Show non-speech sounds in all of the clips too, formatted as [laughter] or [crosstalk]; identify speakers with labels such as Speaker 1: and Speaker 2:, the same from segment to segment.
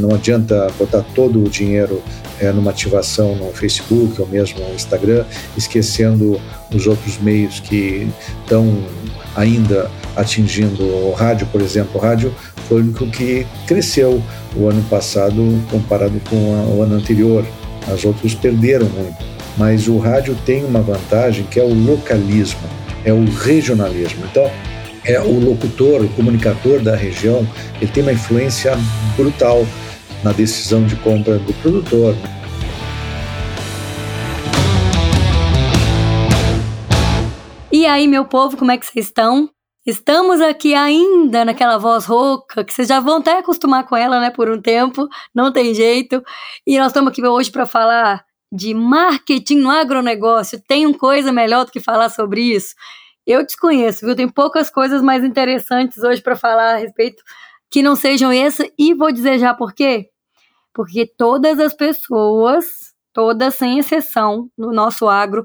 Speaker 1: não adianta botar todo o dinheiro é, numa ativação no Facebook ou mesmo no Instagram, esquecendo os outros meios que estão ainda atingindo o rádio, por exemplo. O rádio foi o único que cresceu o ano passado comparado com o ano anterior. As outras perderam muito. Mas o rádio tem uma vantagem que é o localismo, é o regionalismo. Então, é o locutor, o comunicador da região, ele tem uma influência brutal na decisão de compra do produtor.
Speaker 2: E aí, meu povo, como é que vocês estão? Estamos aqui ainda naquela voz rouca, que vocês já vão até acostumar com ela, né, por um tempo, não tem jeito. E nós estamos aqui hoje para falar de marketing no agronegócio. Tem coisa melhor do que falar sobre isso? Eu desconheço, viu? Tem poucas coisas mais interessantes hoje para falar a respeito que não sejam essa. E vou dizer já por quê? Porque todas as pessoas, todas sem exceção, no nosso agro,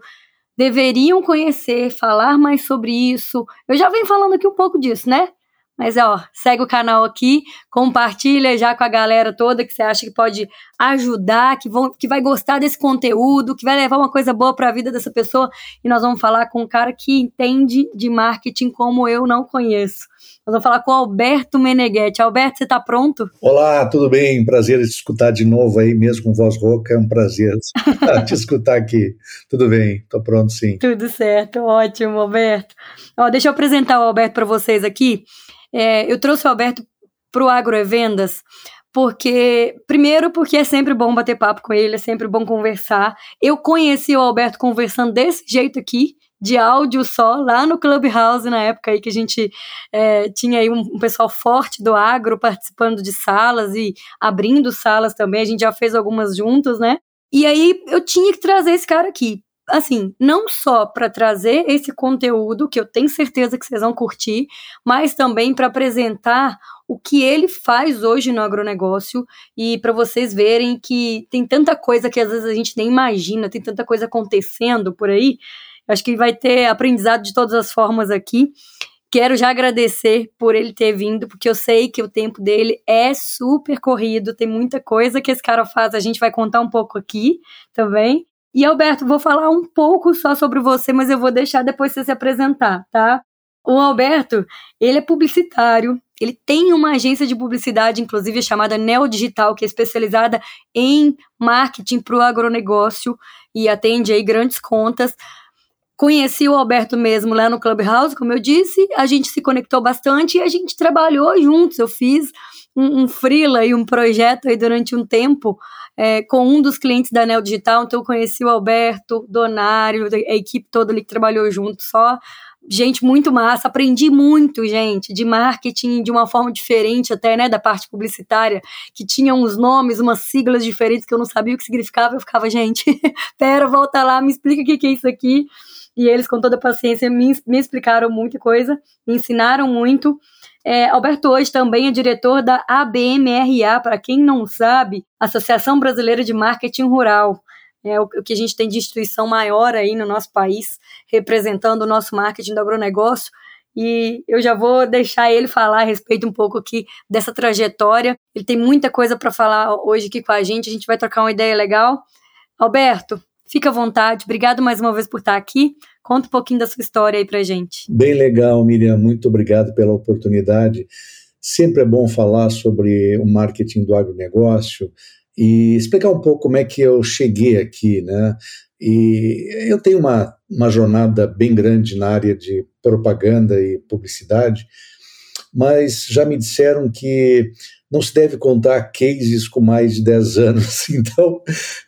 Speaker 2: deveriam conhecer, falar mais sobre isso. Eu já venho falando aqui um pouco disso, né? Mas, ó, segue o canal aqui, compartilha já com a galera toda que você acha que pode ajudar, que, vão, que vai gostar desse conteúdo, que vai levar uma coisa boa para a vida dessa pessoa. E nós vamos falar com um cara que entende de marketing como eu não conheço. Nós vamos falar com o Alberto Meneghetti. Alberto, você está pronto?
Speaker 1: Olá, tudo bem? Prazer te escutar de novo aí, mesmo com voz rouca. É um prazer [laughs] te escutar aqui. Tudo bem, estou pronto sim.
Speaker 2: Tudo certo, ótimo, Alberto. Ó, deixa eu apresentar o Alberto para vocês aqui. É, eu trouxe o Alberto para o Agrovendas porque primeiro porque é sempre bom bater papo com ele, é sempre bom conversar. Eu conheci o Alberto conversando desse jeito aqui, de áudio só, lá no Clubhouse, na época aí que a gente é, tinha aí um, um, pessoal forte do agro participando de salas e abrindo salas também, a gente já fez algumas juntos, né? E aí eu tinha que trazer esse cara aqui, assim, não só para trazer esse conteúdo que eu tenho certeza que vocês vão curtir, mas também para apresentar o que ele faz hoje no agronegócio e para vocês verem que tem tanta coisa que às vezes a gente nem imagina, tem tanta coisa acontecendo por aí. Acho que vai ter aprendizado de todas as formas aqui. Quero já agradecer por ele ter vindo, porque eu sei que o tempo dele é super corrido, tem muita coisa que esse cara faz, a gente vai contar um pouco aqui também. E Alberto, vou falar um pouco só sobre você, mas eu vou deixar depois você se apresentar, tá? O Alberto, ele é publicitário, ele tem uma agência de publicidade, inclusive chamada Neo Digital, que é especializada em marketing para o agronegócio e atende aí grandes contas. Conheci o Alberto mesmo lá no Clubhouse, como eu disse, a gente se conectou bastante e a gente trabalhou juntos. Eu fiz um, um freela e um projeto aí durante um tempo é, com um dos clientes da Neo Digital, então eu conheci o Alberto, Donário, a equipe toda ali que trabalhou junto, só gente muito massa, aprendi muito, gente, de marketing de uma forma diferente até, né, da parte publicitária, que tinha uns nomes, umas siglas diferentes que eu não sabia o que significava, eu ficava, gente, [laughs] pera, volta lá, me explica o que é isso aqui, e eles com toda a paciência me, me explicaram muita coisa, me ensinaram muito, é, Alberto hoje também é diretor da ABMRA, para quem não sabe, Associação Brasileira de Marketing Rural. É o, o que a gente tem de instituição maior aí no nosso país, representando o nosso marketing do agronegócio. E eu já vou deixar ele falar a respeito um pouco aqui dessa trajetória. Ele tem muita coisa para falar hoje aqui com a gente, a gente vai trocar uma ideia legal. Alberto, fica à vontade. Obrigado mais uma vez por estar aqui. Conta um pouquinho da sua história aí pra gente.
Speaker 1: Bem legal, Miriam. Muito obrigado pela oportunidade. Sempre é bom falar sobre o marketing do agronegócio e explicar um pouco como é que eu cheguei aqui, né? E eu tenho uma, uma jornada bem grande na área de propaganda e publicidade, mas já me disseram que não se deve contar cases com mais de 10 anos. [laughs] Então,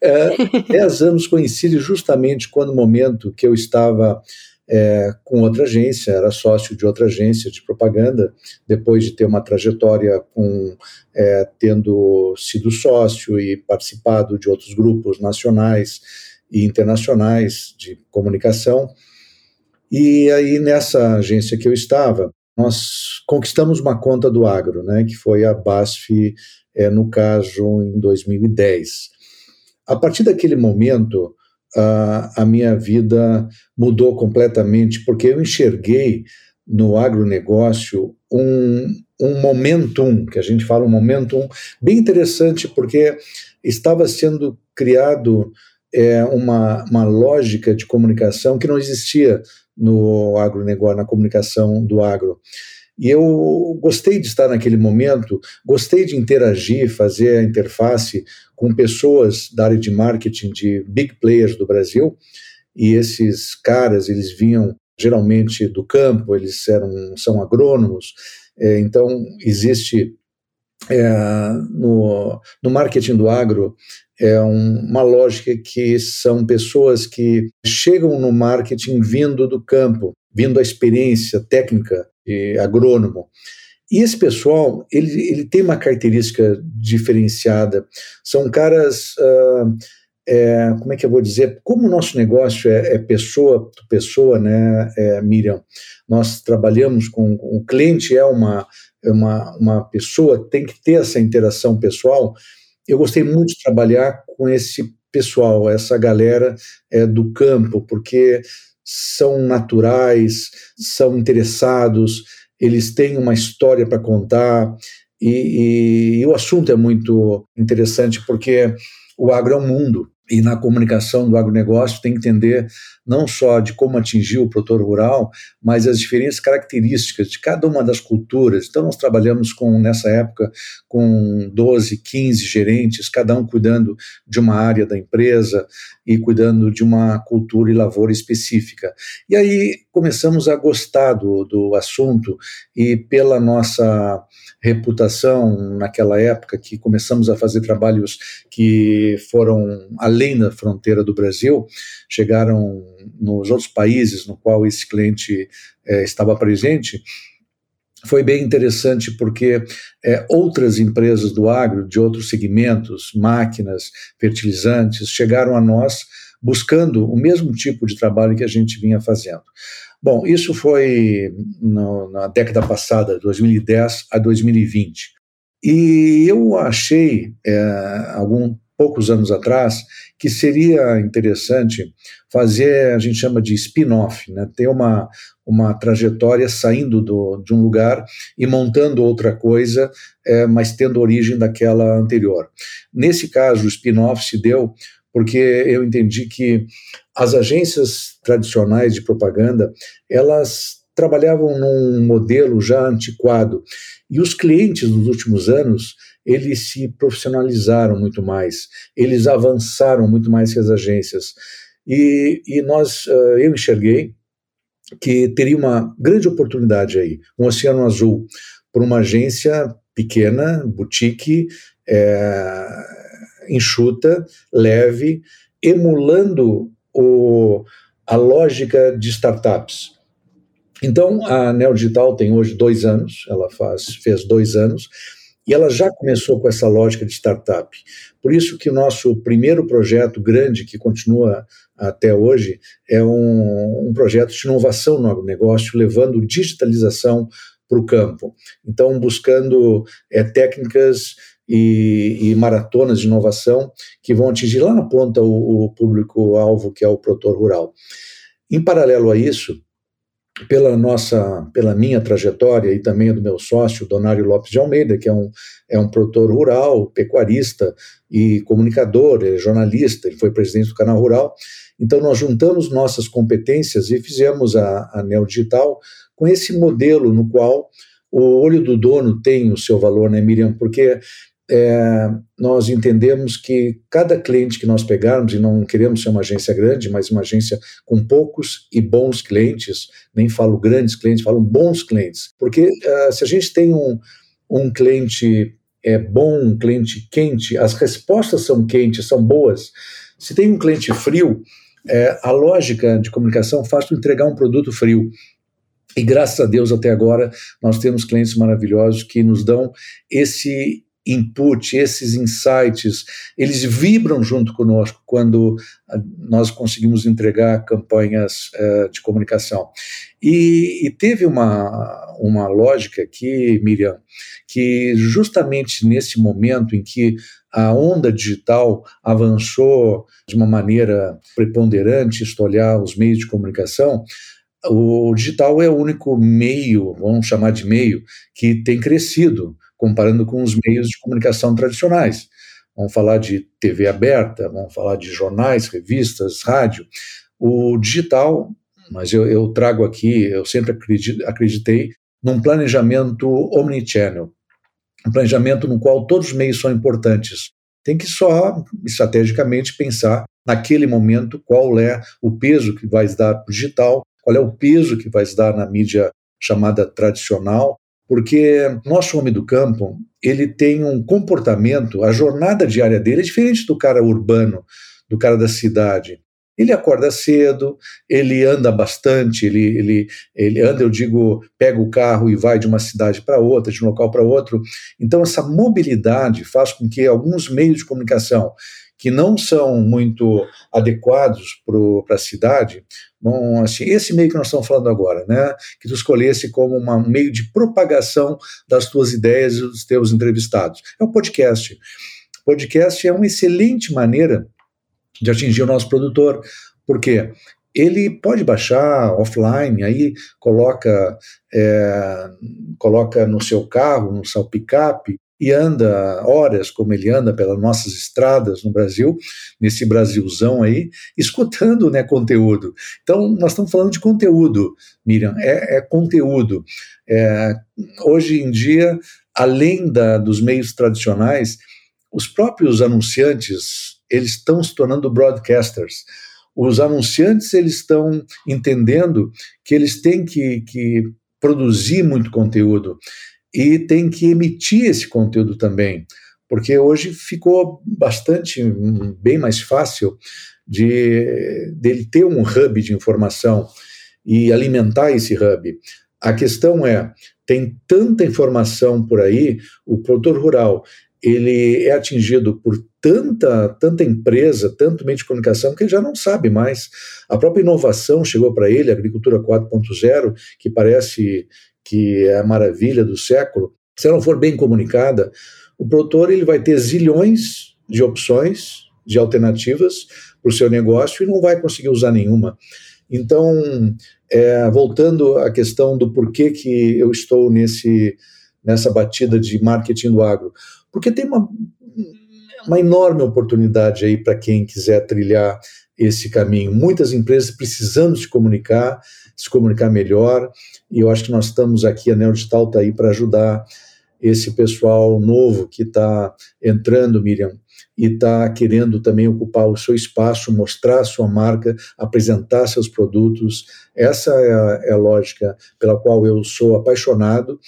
Speaker 1: é, 10 anos coincide justamente quando o momento que eu estava é, com outra agência, era sócio de outra agência de propaganda, depois de ter uma trajetória com é, tendo sido sócio e participado de outros grupos nacionais e internacionais de comunicação. E aí, nessa agência que eu estava, nós conquistamos uma conta do agro, né, que foi a BASF, é, no caso, em 2010. A partir daquele momento, a, a minha vida mudou completamente, porque eu enxerguei no agronegócio um, um momentum, que a gente fala um momentum bem interessante, porque estava sendo criado é, uma, uma lógica de comunicação que não existia no agronegócio, na comunicação do agro. E eu gostei de estar naquele momento, gostei de interagir, fazer a interface com pessoas da área de marketing de big players do Brasil. E esses caras, eles vinham geralmente do campo, eles eram, são agrônomos. É, então, existe é, no, no marketing do agro é um, uma lógica que são pessoas que chegam no marketing vindo do campo, vindo a experiência técnica de agrônomo. E esse pessoal, ele, ele tem uma característica diferenciada. São caras, uh, é, como é que eu vou dizer? Como o nosso negócio é, é pessoa pessoa, né, é, Miriam? Nós trabalhamos com, o cliente é uma, é uma, uma pessoa, tem que ter essa interação pessoal. Eu gostei muito de trabalhar com esse pessoal, essa galera é, do campo, porque são naturais, são interessados, eles têm uma história para contar e, e, e, o assunto é muito interessante porque o agro é um mundo e na comunicação do agronegócio tem que entender não só de como atingir o produtor rural, mas as diferentes características de cada uma das culturas. Então nós trabalhamos com nessa época com 12, 15 gerentes, cada um cuidando de uma área da empresa e cuidando de uma cultura e lavoura específica. E aí começamos a gostar do, do assunto e pela nossa reputação naquela época que começamos a fazer trabalhos que foram além da fronteira do Brasil, chegaram nos outros países no qual esse cliente é, estava presente, foi bem interessante porque é, outras empresas do agro, de outros segmentos, máquinas, fertilizantes, chegaram a nós buscando o mesmo tipo de trabalho que a gente vinha fazendo. Bom, isso foi no, na década passada, 2010 a 2020. E eu achei, é, algum poucos anos atrás, que seria interessante fazer, a gente chama de spin-off, né? ter uma, uma trajetória saindo do, de um lugar e montando outra coisa, é, mas tendo origem daquela anterior. Nesse caso, o spin-off se deu porque eu entendi que as agências tradicionais de propaganda, elas trabalhavam num modelo já antiquado e os clientes nos últimos anos eles se profissionalizaram muito mais, eles avançaram muito mais que as agências. E, e nós, uh, eu enxerguei que teria uma grande oportunidade aí, um oceano azul, para uma agência pequena, boutique, é, enxuta, leve, emulando o, a lógica de startups. Então, a Neo Digital tem hoje dois anos, ela faz, fez dois anos, e ela já começou com essa lógica de startup. Por isso que o nosso primeiro projeto grande, que continua até hoje, é um, um projeto de inovação no agronegócio, levando digitalização para o campo. Então, buscando é, técnicas e, e, maratonas de inovação que vão atingir lá na ponta o, o público-alvo, que é o produtor rural. Em paralelo a isso, pela nossa, pela minha trajetória e também do meu sócio, Donário Lopes de Almeida, que é um, é um produtor rural, pecuarista e comunicador, é jornalista, ele foi presidente do Canal Rural. Então, nós juntamos nossas competências e fizemos a, a Neo Digital com esse modelo no qual o olho do dono tem o seu valor, né, Miriam? Porque é, nós entendemos que cada cliente que nós pegarmos, e não queremos ser uma agência grande, mas uma agência com poucos e bons clientes, nem falo grandes clientes, falo bons clientes, porque uh, se a gente tem um, um cliente é bom, um cliente quente, as respostas são quentes, são boas. Se tem um cliente frio, é, a lógica de comunicação faz tu entregar um produto frio. E graças a Deus, até agora, nós temos clientes maravilhosos que nos dão esse input, esses insights, eles vibram junto conosco quando ah, nós conseguimos entregar campanhas uh, de comunicação. E, e, teve uma, uma lógica aqui, Miriam, que justamente nesse momento em que a onda digital avançou de uma maneira preponderante, olhar os meios de comunicação, o digital é o único meio, vamos chamar de meio, que tem crescido comparando com os meios de comunicação tradicionais. Vamos falar de TV aberta, vamos falar de jornais, revistas, rádio. O digital, mas eu, eu trago aqui, eu sempre acreditei num planejamento omnichannel, um planejamento no qual todos os meios são importantes. Tem que só estrategicamente pensar naquele momento qual é o peso que vai dar para o digital, qual é o peso que vai dar na mídia chamada tradicional, porque nosso homem do campo ele tem um comportamento, a jornada diária dele é diferente do cara urbano, do cara da cidade. Ele acorda cedo, ele anda bastante, ele, ele, ele anda, eu digo, pega o carro e vai de uma cidade para outra, de um local para outro. Então, essa mobilidade faz com que alguns meios de comunicação que não são muito adequados para a cidade, bom, assim, esse meio que nós estamos falando agora, né, que tu escolhesse como um meio de propagação das tuas ideias e dos teus entrevistados, é o podcast. Podcast é uma excelente maneira de atingir o nosso produtor, porque ele pode baixar offline, aí coloca, é, coloca no seu carro, no seu picape, e anda horas, como ele anda pelas nossas estradas no Brasil, nesse Brasilzão aí, escutando né, conteúdo. Então, nós estamos falando de conteúdo, Miriam, é, é conteúdo. É, hoje em dia, além da, dos meios tradicionais, os próprios anunciantes, eles estão se tornando broadcasters. Os anunciantes, eles estão entendendo que eles têm que, que produzir muito conteúdo e tem que emitir esse conteúdo também, porque hoje ficou bastante, bem mais fácil de dele ter um hub de informação e alimentar esse hub. A questão é, tem tanta informação por aí, o produtor rural, ele é atingido por tanta, tanta empresa, tanto meio de comunicação, que ele já não sabe mais. A própria inovação chegou para ele, a agricultura 4.0, que parece que é a maravilha do século, se ela não for bem comunicada, o produtor ele vai ter zilhões de opções, de alternativas para o seu negócio e não vai conseguir usar nenhuma. Então, é, voltando à questão do porquê que eu estou nesse, nessa batida de marketing do agro, porque tem uma, uma enorme oportunidade aí para quem quiser trilhar esse caminho. Muitas empresas precisando se comunicar, se comunicar melhor, e eu acho que nós estamos aqui, a Neodigital está aí para ajudar esse pessoal novo que está entrando, Miriam, e está querendo também ocupar o seu espaço, mostrar a sua marca, apresentar seus produtos. Essa é a, é a lógica pela qual eu sou apaixonado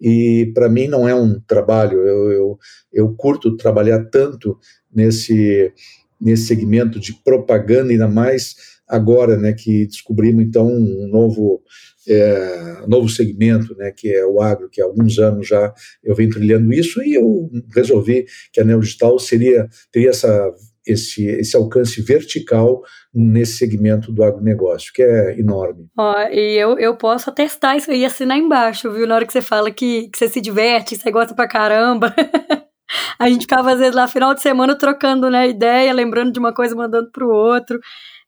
Speaker 1: e para mim não é um trabalho, eu, eu, eu curto trabalhar tanto nesse, nesse segmento de propaganda, ainda mais agora, né, que descobrimos então um novo é, novo segmento, né, que é o agro, que há alguns anos já eu venho trilhando isso e eu resolvi que a Neodigital seria teria essa esse, esse alcance vertical nesse segmento do agronegócio, que é enorme.
Speaker 2: Ó, e eu, eu posso atestar isso aí, assinar embaixo, viu? Na hora que você fala que, que você se diverte, você gosta pra caramba. [laughs] a gente ficava, às vezes, lá final de semana trocando né, ideia, lembrando de uma coisa, mandando pro outro.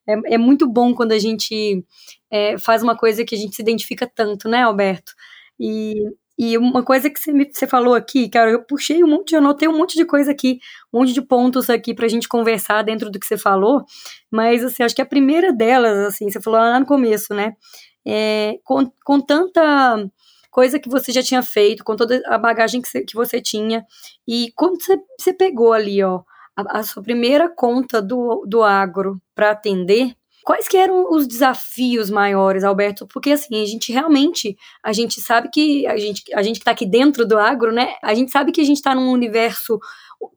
Speaker 2: É, é muito bom quando a gente é, faz uma coisa que a gente se identifica tanto, né, Alberto? E, e uma coisa que você, me, você falou aqui, cara, eu puxei um monte, eu anotei um monte de coisa aqui, um monte de pontos aqui pra gente conversar dentro do que você falou, mas, assim, acho que a primeira delas, assim, você falou lá no começo, né, é, com, com tanta coisa que você já tinha feito, com toda a bagagem que você, que você tinha, e quando você, você pegou ali, ó, a, sua primeira conta do, do agro para atender, quais que eram os desafios maiores, Alberto? Porque assim, a gente realmente, a gente sabe que a gente, a gente que está aqui dentro do agro, né? A gente sabe que a gente está num universo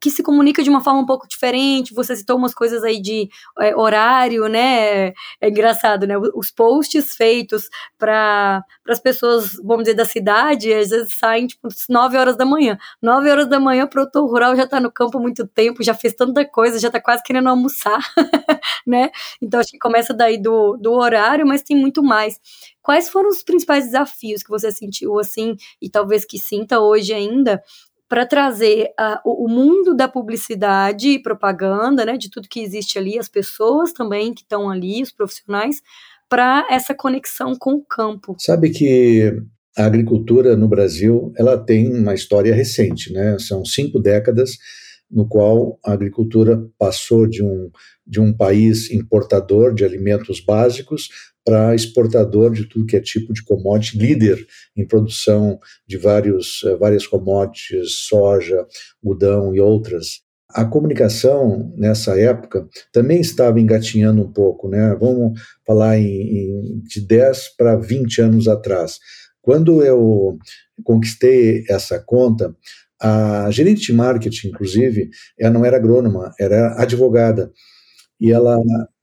Speaker 2: que se comunica de uma forma um pouco diferente. Você citou umas coisas aí de é, horário, né? É engraçado, né? Os posts feitos para as pessoas, vamos dizer, da cidade, às vezes saem tipo 9 horas da manhã. 9 horas da manhã, o produtor rural já está no campo há muito tempo, já fez tanta coisa, já está quase querendo almoçar, [laughs] né? Então acho que começa daí do, do horário, mas tem muito mais. Quais foram os principais desafios que você sentiu assim, e talvez que sinta hoje ainda, para trazer o, mundo da publicidade e propaganda, né, de tudo que existe ali, as pessoas também que estão ali, os profissionais, para essa conexão com o campo.
Speaker 1: Sabe que a agricultura no Brasil ela tem uma história recente, né? São cinco décadas no qual a agricultura passou de um, de um país importador de alimentos básicos para exportador de tudo que é tipo de commodity, líder em produção de vários, eh, várias commodities, soja, algodão e outras. A comunicação nessa época também estava engatinhando um pouco, né? Vamos falar em, em de 10 para 20 anos atrás. Quando eu conquistei essa conta, a gerente de marketing, inclusive, ela não era agrônoma, era advogada. E ela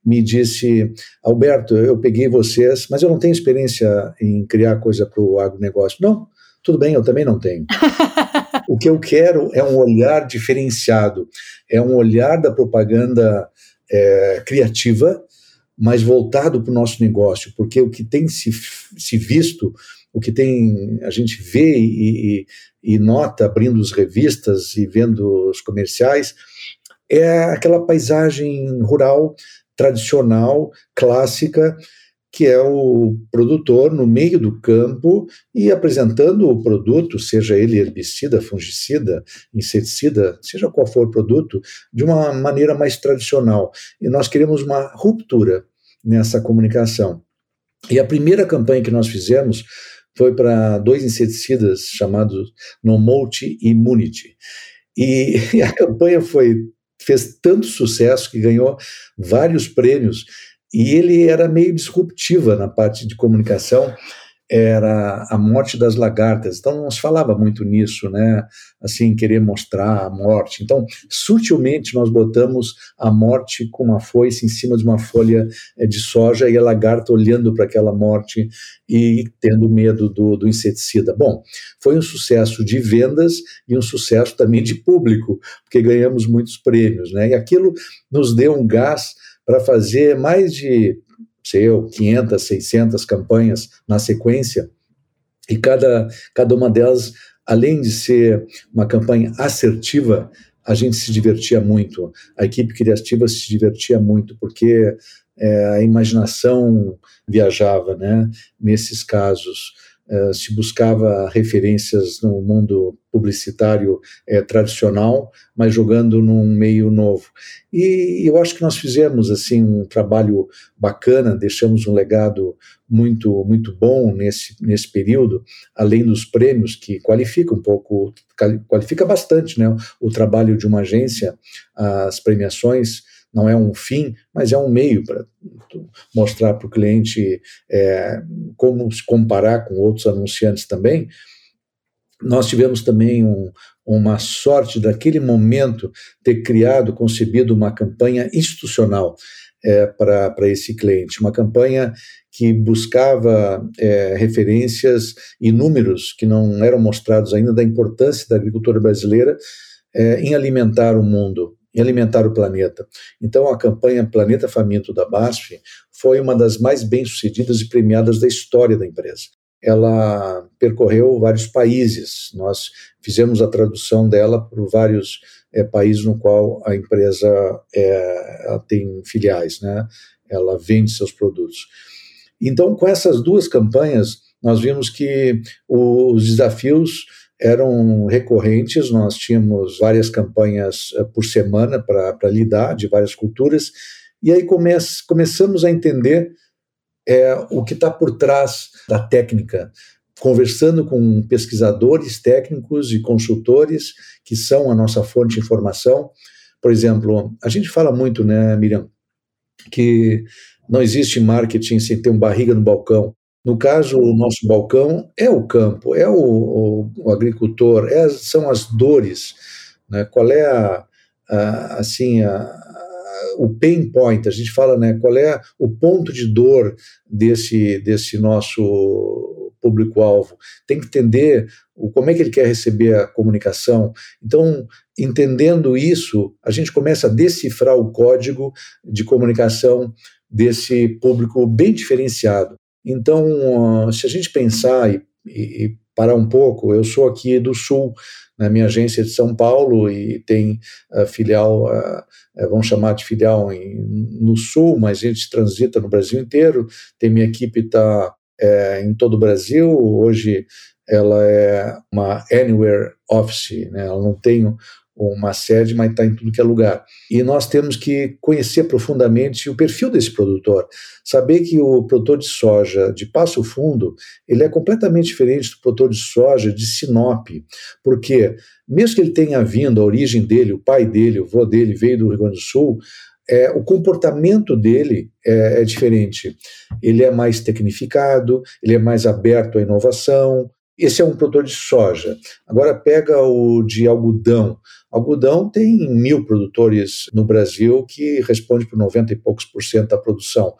Speaker 1: me disse: Alberto, eu peguei vocês, mas eu não tenho experiência em criar coisa para o agronegócio. Não, tudo bem, eu também não tenho. [laughs] o que eu quero é um olhar diferenciado, é um olhar da propaganda é, criativa, mas voltado para o nosso negócio, porque o que tem se, se visto o que tem a gente vê e, e, e nota abrindo as revistas e vendo os comerciais é aquela paisagem rural tradicional, clássica, que é o produtor no meio do campo e apresentando o produto, seja ele herbicida, fungicida, inseticida, seja qual for o produto, de uma maneira mais tradicional. E nós queremos uma ruptura nessa comunicação. E a primeira campanha que nós fizemos foi para dois inseticidas chamados Nomote e Immunity. E, [laughs] e a campanha foi fez tanto sucesso que ganhou vários prêmios. E ele era meio disruptiva na parte de comunicação era a morte das lagartas. Então não se falava muito nisso, né? Assim, querer mostrar a morte. Então, sutilmente nós botamos a morte com uma foice em cima de uma folha eh, de soja e a lagarta olhando para aquela morte e tendo medo do, do inseticida. Bom, foi um sucesso de vendas e um sucesso também de público, porque ganhamos muitos prêmios, né? E aquilo nos deu um gás para fazer mais de sei eu, 500, 600 campanhas na sequência, e cada, cada uma delas, além de ser uma campanha assertiva, a gente se divertia muito, a equipe criativa se divertia muito, porque é, a imaginação viajava né, nesses casos. Uh, se buscava referências no mundo publicitário uh, tradicional, mas jogando num meio novo. E eu acho que nós fizemos assim um trabalho bacana, deixamos um legado muito muito bom nesse nesse período, além dos prêmios que qualifica um pouco, qualifica bastante, né, o trabalho de uma agência, as premiações não é um fim, mas é um meio para mostrar para o cliente é, como se comparar com outros anunciantes também. Nós tivemos também um, uma sorte daquele momento ter criado, concebido uma campanha institucional é, para esse cliente, uma campanha que buscava é, referências e números que não eram mostrados ainda da importância da agricultura brasileira é, em alimentar o mundo, em alimentar o planeta. Então, a campanha Planeta Faminto da BASF foi uma das mais bem-sucedidas e premiadas da história da empresa. Ela percorreu vários países, nós fizemos a tradução dela por vários é, países no qual a empresa é, tem filiais, né? ela vende seus produtos. Então, com essas duas campanhas, nós vimos que os desafios eram recorrentes, nós tínhamos várias campanhas eh, por semana para lidar, de várias culturas, e aí come começamos a entender é, o que está por trás da técnica, conversando com pesquisadores técnicos e consultores que são a nossa fonte de informação. Por exemplo, a gente fala muito, né, Miriam, que não existe marketing sem ter um barriga no balcão. No caso, o nosso balcão é o campo, é o, o, o agricultor, é, são as dores. Né? Qual é a, a assim, a, a, o pain point? A gente fala, né? Qual é o ponto de dor desse, desse nosso público-alvo? Tem que entender o, como é que ele quer receber a comunicação. Então, entendendo isso, a gente começa a decifrar o código de comunicação desse público bem diferenciado. Então, se a gente pensar e, e parar um pouco. Eu sou aqui do Sul, na minha agência de São Paulo e tem uh, filial, uh, vamos chamar de filial em, no Sul, mas a gente transita no Brasil inteiro. Tem minha equipe está é, em todo o Brasil. Hoje ela é uma anywhere office, né? ela não tem uma sede, mas está em tudo que é lugar. E nós temos que conhecer profundamente o perfil desse produtor, saber que o produtor de soja de Passo Fundo ele é completamente diferente do produtor de soja de Sinop, porque mesmo que ele tenha vindo, a origem dele, o pai dele, o avô dele veio do Rio Grande do Sul, é, o comportamento dele é, é, diferente. Ele é mais tecnificado, ele é mais aberto à inovação. Esse é um produtor de soja. Agora pega o de algodão. Algodão tem mil produtores no Brasil que responde por 90 e poucos por cento da produção.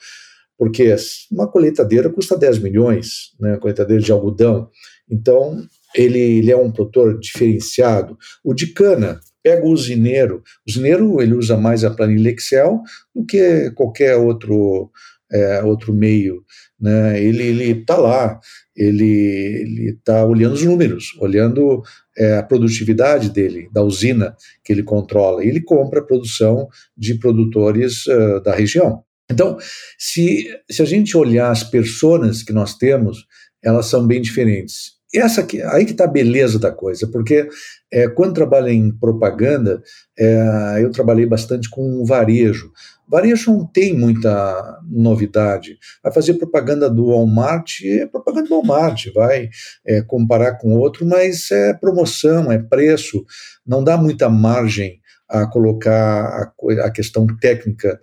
Speaker 1: Porque uma colheitadeira custa 10 milhões, né, a colheitadeira de algodão. Então, ele, ele é um produtor diferenciado. O de cana, pega o usineiro. O usineiro ele usa mais a planilha Excel do que qualquer outro, é, outro meio. Né? Ele está lá, ele está olhando os números, olhando é, a produtividade dele, da usina que ele controla. Ele compra a produção de produtores uh, da região. Então, se, se a gente olhar as pessoas que nós temos, elas são bem diferentes. Essa aqui, aí que está a beleza da coisa, porque é, quando trabalho em propaganda, é, eu trabalhei bastante com varejo. Varejo não tem muita novidade. Vai fazer propaganda do Walmart, é propaganda do Walmart, vai é, comparar com outro, mas é promoção, é preço, não dá muita margem a colocar a, a questão técnica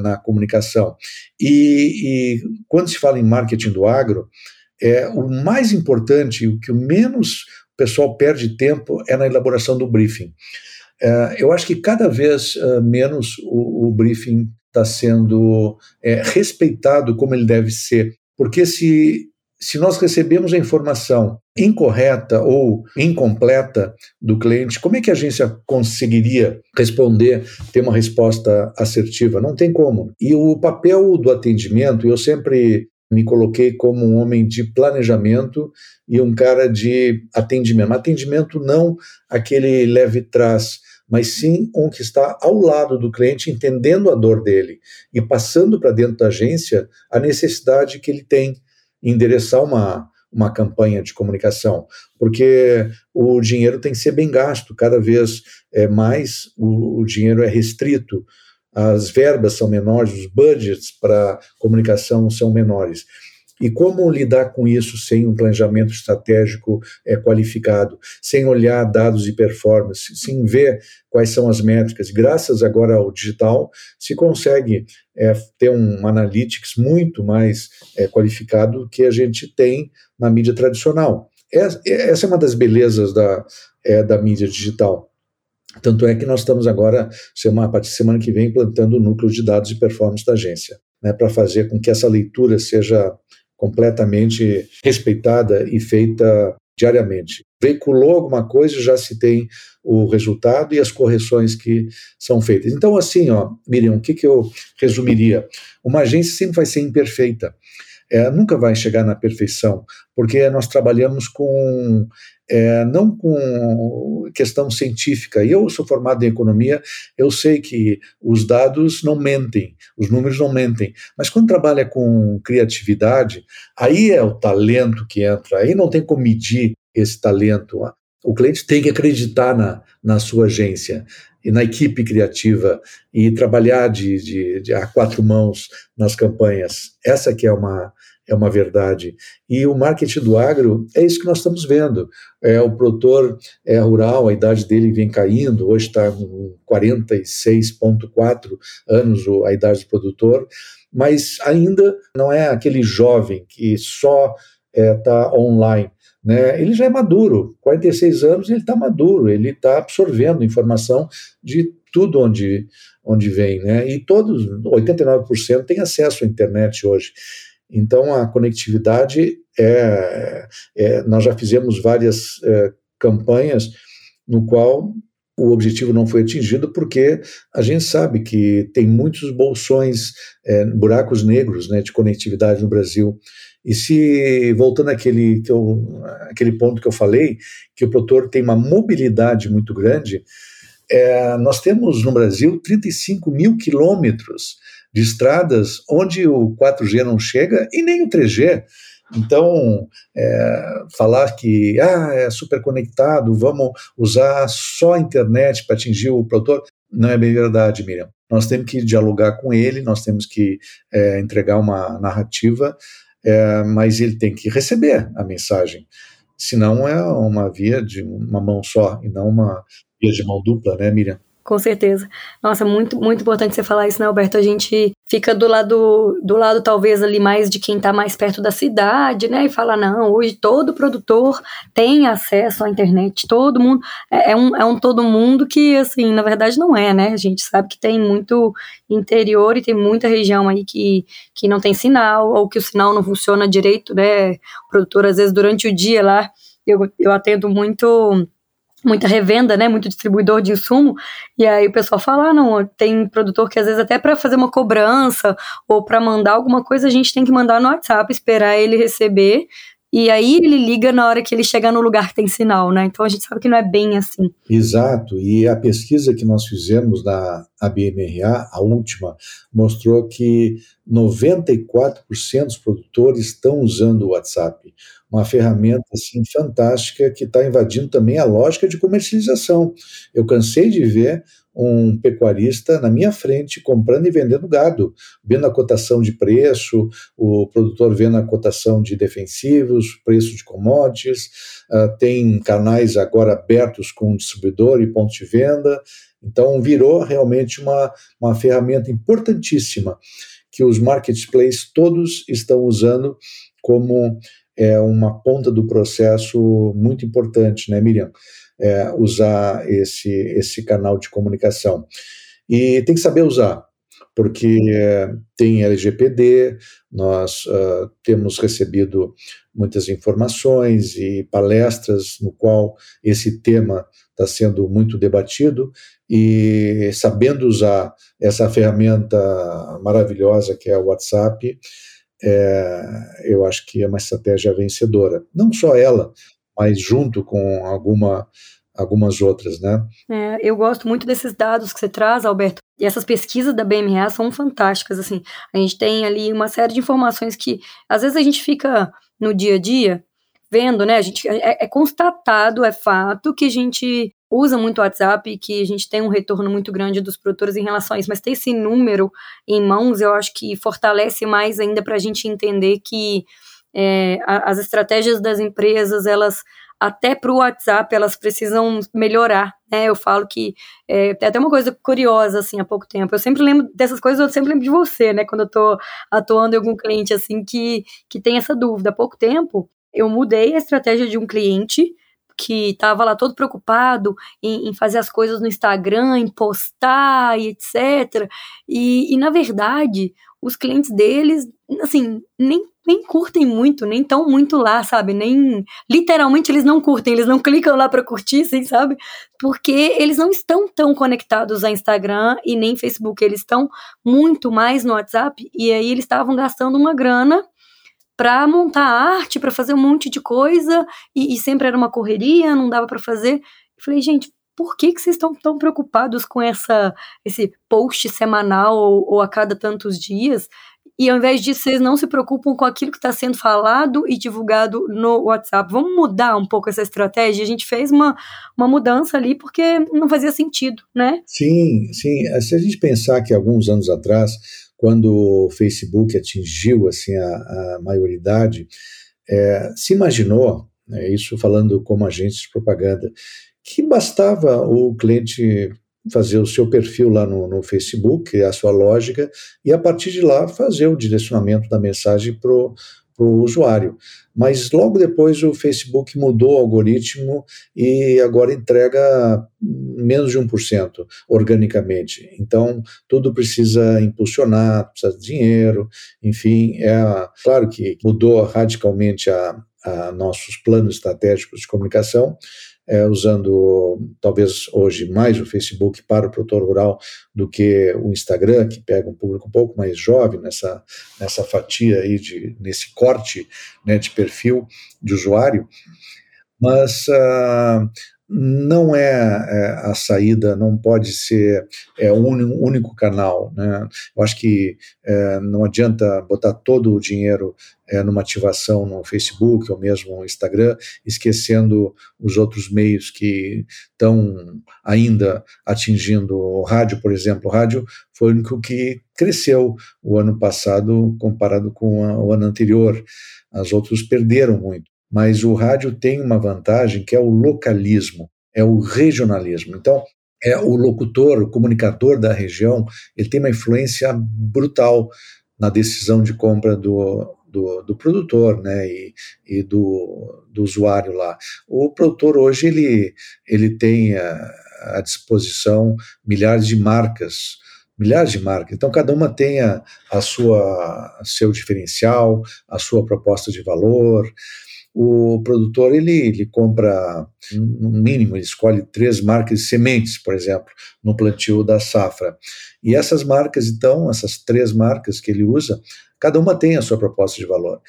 Speaker 1: na comunicação. E, e quando se fala em marketing do agro, é, o mais importante, o que o menos o pessoal perde tempo é na elaboração do briefing. É, eu acho que cada vez uh, menos o, o briefing está sendo é, respeitado como ele deve ser, porque se se nós recebemos a informação incorreta ou incompleta do cliente, como é que a agência conseguiria responder, ter uma resposta assertiva? Não tem como. E o papel do atendimento, eu sempre me coloquei como um homem de planejamento e um cara de atendimento. Atendimento não aquele leve trás, mas sim um que está ao lado do cliente, entendendo a dor dele e passando para dentro da agência a necessidade que ele tem em endereçar uma, uma campanha de comunicação, porque o dinheiro tem que ser bem gasto, cada vez é mais o, o dinheiro é restrito as verbas são menores, os budgets para comunicação são menores. E como lidar com isso sem um planejamento estratégico é, qualificado, sem olhar dados e performance, sem ver quais são as métricas? Graças agora ao digital, se consegue é, ter um analytics muito mais é, qualificado do que a gente tem na mídia tradicional. Essa é uma das belezas da, é, da mídia digital. Tanto é que nós estamos agora, semana, a partir de semana que vem, implantando o núcleo de dados de performance da agência, né, para fazer com que essa leitura seja completamente respeitada e feita diariamente. Veiculou alguma coisa, já se tem o resultado e as correções que são feitas. Então, assim, ó, Miriam, o que, que eu resumiria? Uma agência sempre vai ser imperfeita. É, nunca vai chegar na perfeição, porque nós trabalhamos com é, não com questão científica. Eu sou formado em economia, eu sei que os dados não mentem, os números não mentem. Mas quando trabalha com criatividade, aí é o talento que entra, aí não tem como medir esse talento. O cliente tem que acreditar na, na sua agência e na equipe criativa e trabalhar de, de, de a quatro mãos nas campanhas. Essa que é uma é uma verdade. E o marketing do agro é isso que nós estamos vendo. É, o produtor é rural, a idade dele vem caindo, hoje está com 46,4 anos a idade do produtor, mas ainda não é aquele jovem que só está é, tá online. Né? Ele já é maduro, 46 anos ele está maduro, ele está absorvendo informação de tudo onde, onde vem. Né? E todos, 89% têm acesso à internet hoje. Então, a conectividade é, é nós já fizemos várias é, campanhas no qual o objetivo não foi atingido porque a gente sabe que tem muitos bolsões, é, buracos negros né, de conectividade no Brasil E se, voltando àquele, que eu, àquele ponto que eu falei, que o produtor tem uma mobilidade muito grande, é, nós temos no Brasil 35 mil quilômetros de estradas onde o 4G não chega e nem o 3G. Então, é, falar que ah, é super conectado, vamos usar só a internet para atingir o produtor, não é bem verdade, Miriam. Nós temos que dialogar com ele, nós temos que é, entregar uma narrativa, é, mas ele tem que receber a mensagem. Senão é uma via de uma mão só e não uma via de mão dupla, né, Miriam?
Speaker 2: Com certeza. Nossa, muito, muito importante você falar isso, né, Alberto? A gente fica do lado, do lado talvez ali mais de quem está mais perto da cidade, né? E fala, não, hoje todo produtor tem acesso à internet, todo mundo, é, é, um, é um todo mundo que, assim, na verdade não é, né? A gente sabe que tem muito interior e tem muita região aí que, que não tem sinal, ou que o sinal não funciona direito, né? O produtor, às vezes, durante o dia lá, eu, eu atendo muito muita revenda, né, muito distribuidor de insumo, e aí o pessoal fala, ah, não, tem produtor que às vezes até para fazer uma cobrança ou para mandar alguma coisa a gente tem que mandar no WhatsApp, esperar ele receber, e aí ele liga na hora que ele chegar no lugar que tem sinal, né? Então a gente sabe que não é bem assim.
Speaker 1: Exato. E a pesquisa que nós fizemos na ABMRA, a última, mostrou que 94% dos produtores estão usando o WhatsApp uma ferramenta assim fantástica que está invadindo também a lógica de comercialização. Eu cansei de ver um pecuarista na minha frente comprando e vendendo gado, vendo a cotação de preço, o produtor vendo a cotação de defensivos, preço de commodities, uh, tem canais agora abertos com distribuidor e ponto de venda, então virou realmente uma, uma ferramenta importantíssima que os marketplaces todos estão usando como é uma ponta do processo muito importante, né, Miriam? É, usar esse, esse canal de comunicação. E tem que saber usar, porque tem LGPD, nós uh, temos recebido muitas informações e palestras no qual esse tema está sendo muito debatido e sabendo usar essa ferramenta maravilhosa que é o WhatsApp, é, eu acho que é uma estratégia vencedora. Não só ela, mas junto com alguma, algumas outras, né?
Speaker 2: É, eu gosto muito desses dados que você traz, Alberto. E essas pesquisas da BMA são fantásticas, assim. A gente tem ali uma série de informações que, às vezes, a gente fica no dia a dia vendo, né? A gente é, é constatado, é fato que a gente usa muito o WhatsApp e que a gente tem um retorno muito grande dos produtores em relação a isso, mas ter esse número em mãos, eu acho que fortalece mais ainda para a gente entender que é, as estratégias das empresas, elas até para o WhatsApp elas precisam melhorar, né? Eu falo que é, tem até uma coisa curiosa assim há pouco tempo. Eu sempre lembro dessas coisas, eu sempre lembro de você, né? Quando eu estou atuando em algum cliente assim que, que tem essa dúvida. Há pouco tempo eu mudei a estratégia de um cliente que estava lá todo preocupado em, em, fazer as coisas no Instagram, em postar e etc. E, e, na verdade, os clientes deles, assim, nem, nem curtem muito, nem estão muito lá, sabe? Nem literalmente eles não curtem, eles não clicam lá para curtir, assim, sabe? Porque eles não estão tão conectados a Instagram e nem Facebook, eles estão muito mais no WhatsApp e aí eles estavam gastando uma grana para montar arte, para fazer um monte de coisa, e, e sempre era uma correria, não dava para fazer. Falei, gente, por que, que vocês estão tão preocupados com essa, esse post semanal ou, ou, a cada tantos dias? E ao invés disso, vocês não se preocupam com aquilo que está sendo falado e divulgado no WhatsApp. Vamos mudar um pouco essa estratégia? A gente fez uma, uma mudança ali porque não fazia sentido, né?
Speaker 1: Sim, sim. Se a gente pensar que alguns anos atrás quando o Facebook atingiu assim a, a maioridade, é, se imaginou, né, isso falando como agente de propaganda, que bastava o cliente fazer o seu perfil lá no, no Facebook, a sua lógica, e a partir de lá fazer o direcionamento da mensagem para para o usuário. Mas logo depois o Facebook mudou o algoritmo e agora entrega menos de 1% organicamente. Então, tudo precisa impulsionar, precisa de dinheiro, enfim, é claro que mudou radicalmente a, a nossos planos estratégicos de comunicação, é, usando talvez hoje mais o Facebook para o produtor rural do que o Instagram, que pega um público um pouco mais jovem nessa, nessa fatia aí, de, nesse corte né, de perfil de usuário. Mas uh, não é, é, a saída, não pode ser é, o único, canal. Né? Eu acho que é, não adianta botar todo o dinheiro é, numa ativação no Facebook ou mesmo no Instagram, esquecendo os outros meios que estão ainda atingindo o rádio, por exemplo. O rádio foi o único que cresceu o ano passado comparado com a, o ano anterior. As outras perderam muito mas o rádio tem uma vantagem que é o localismo, é o regionalismo. Então, é o locutor, o comunicador da região, ele tem uma influência brutal na decisão de compra do, do, do produtor né, e, e do, do, usuário lá. O produtor hoje ele, ele tem à, à disposição milhares de marcas, milhares de marcas. Então, cada uma tem a, a sua seu diferencial, a sua proposta de valor o produtor ele, ele compra no mínimo, ele escolhe três marcas de sementes, por exemplo, no plantio da safra. E essas marcas, então, essas três marcas que ele usa, cada uma tem a sua proposta de valor.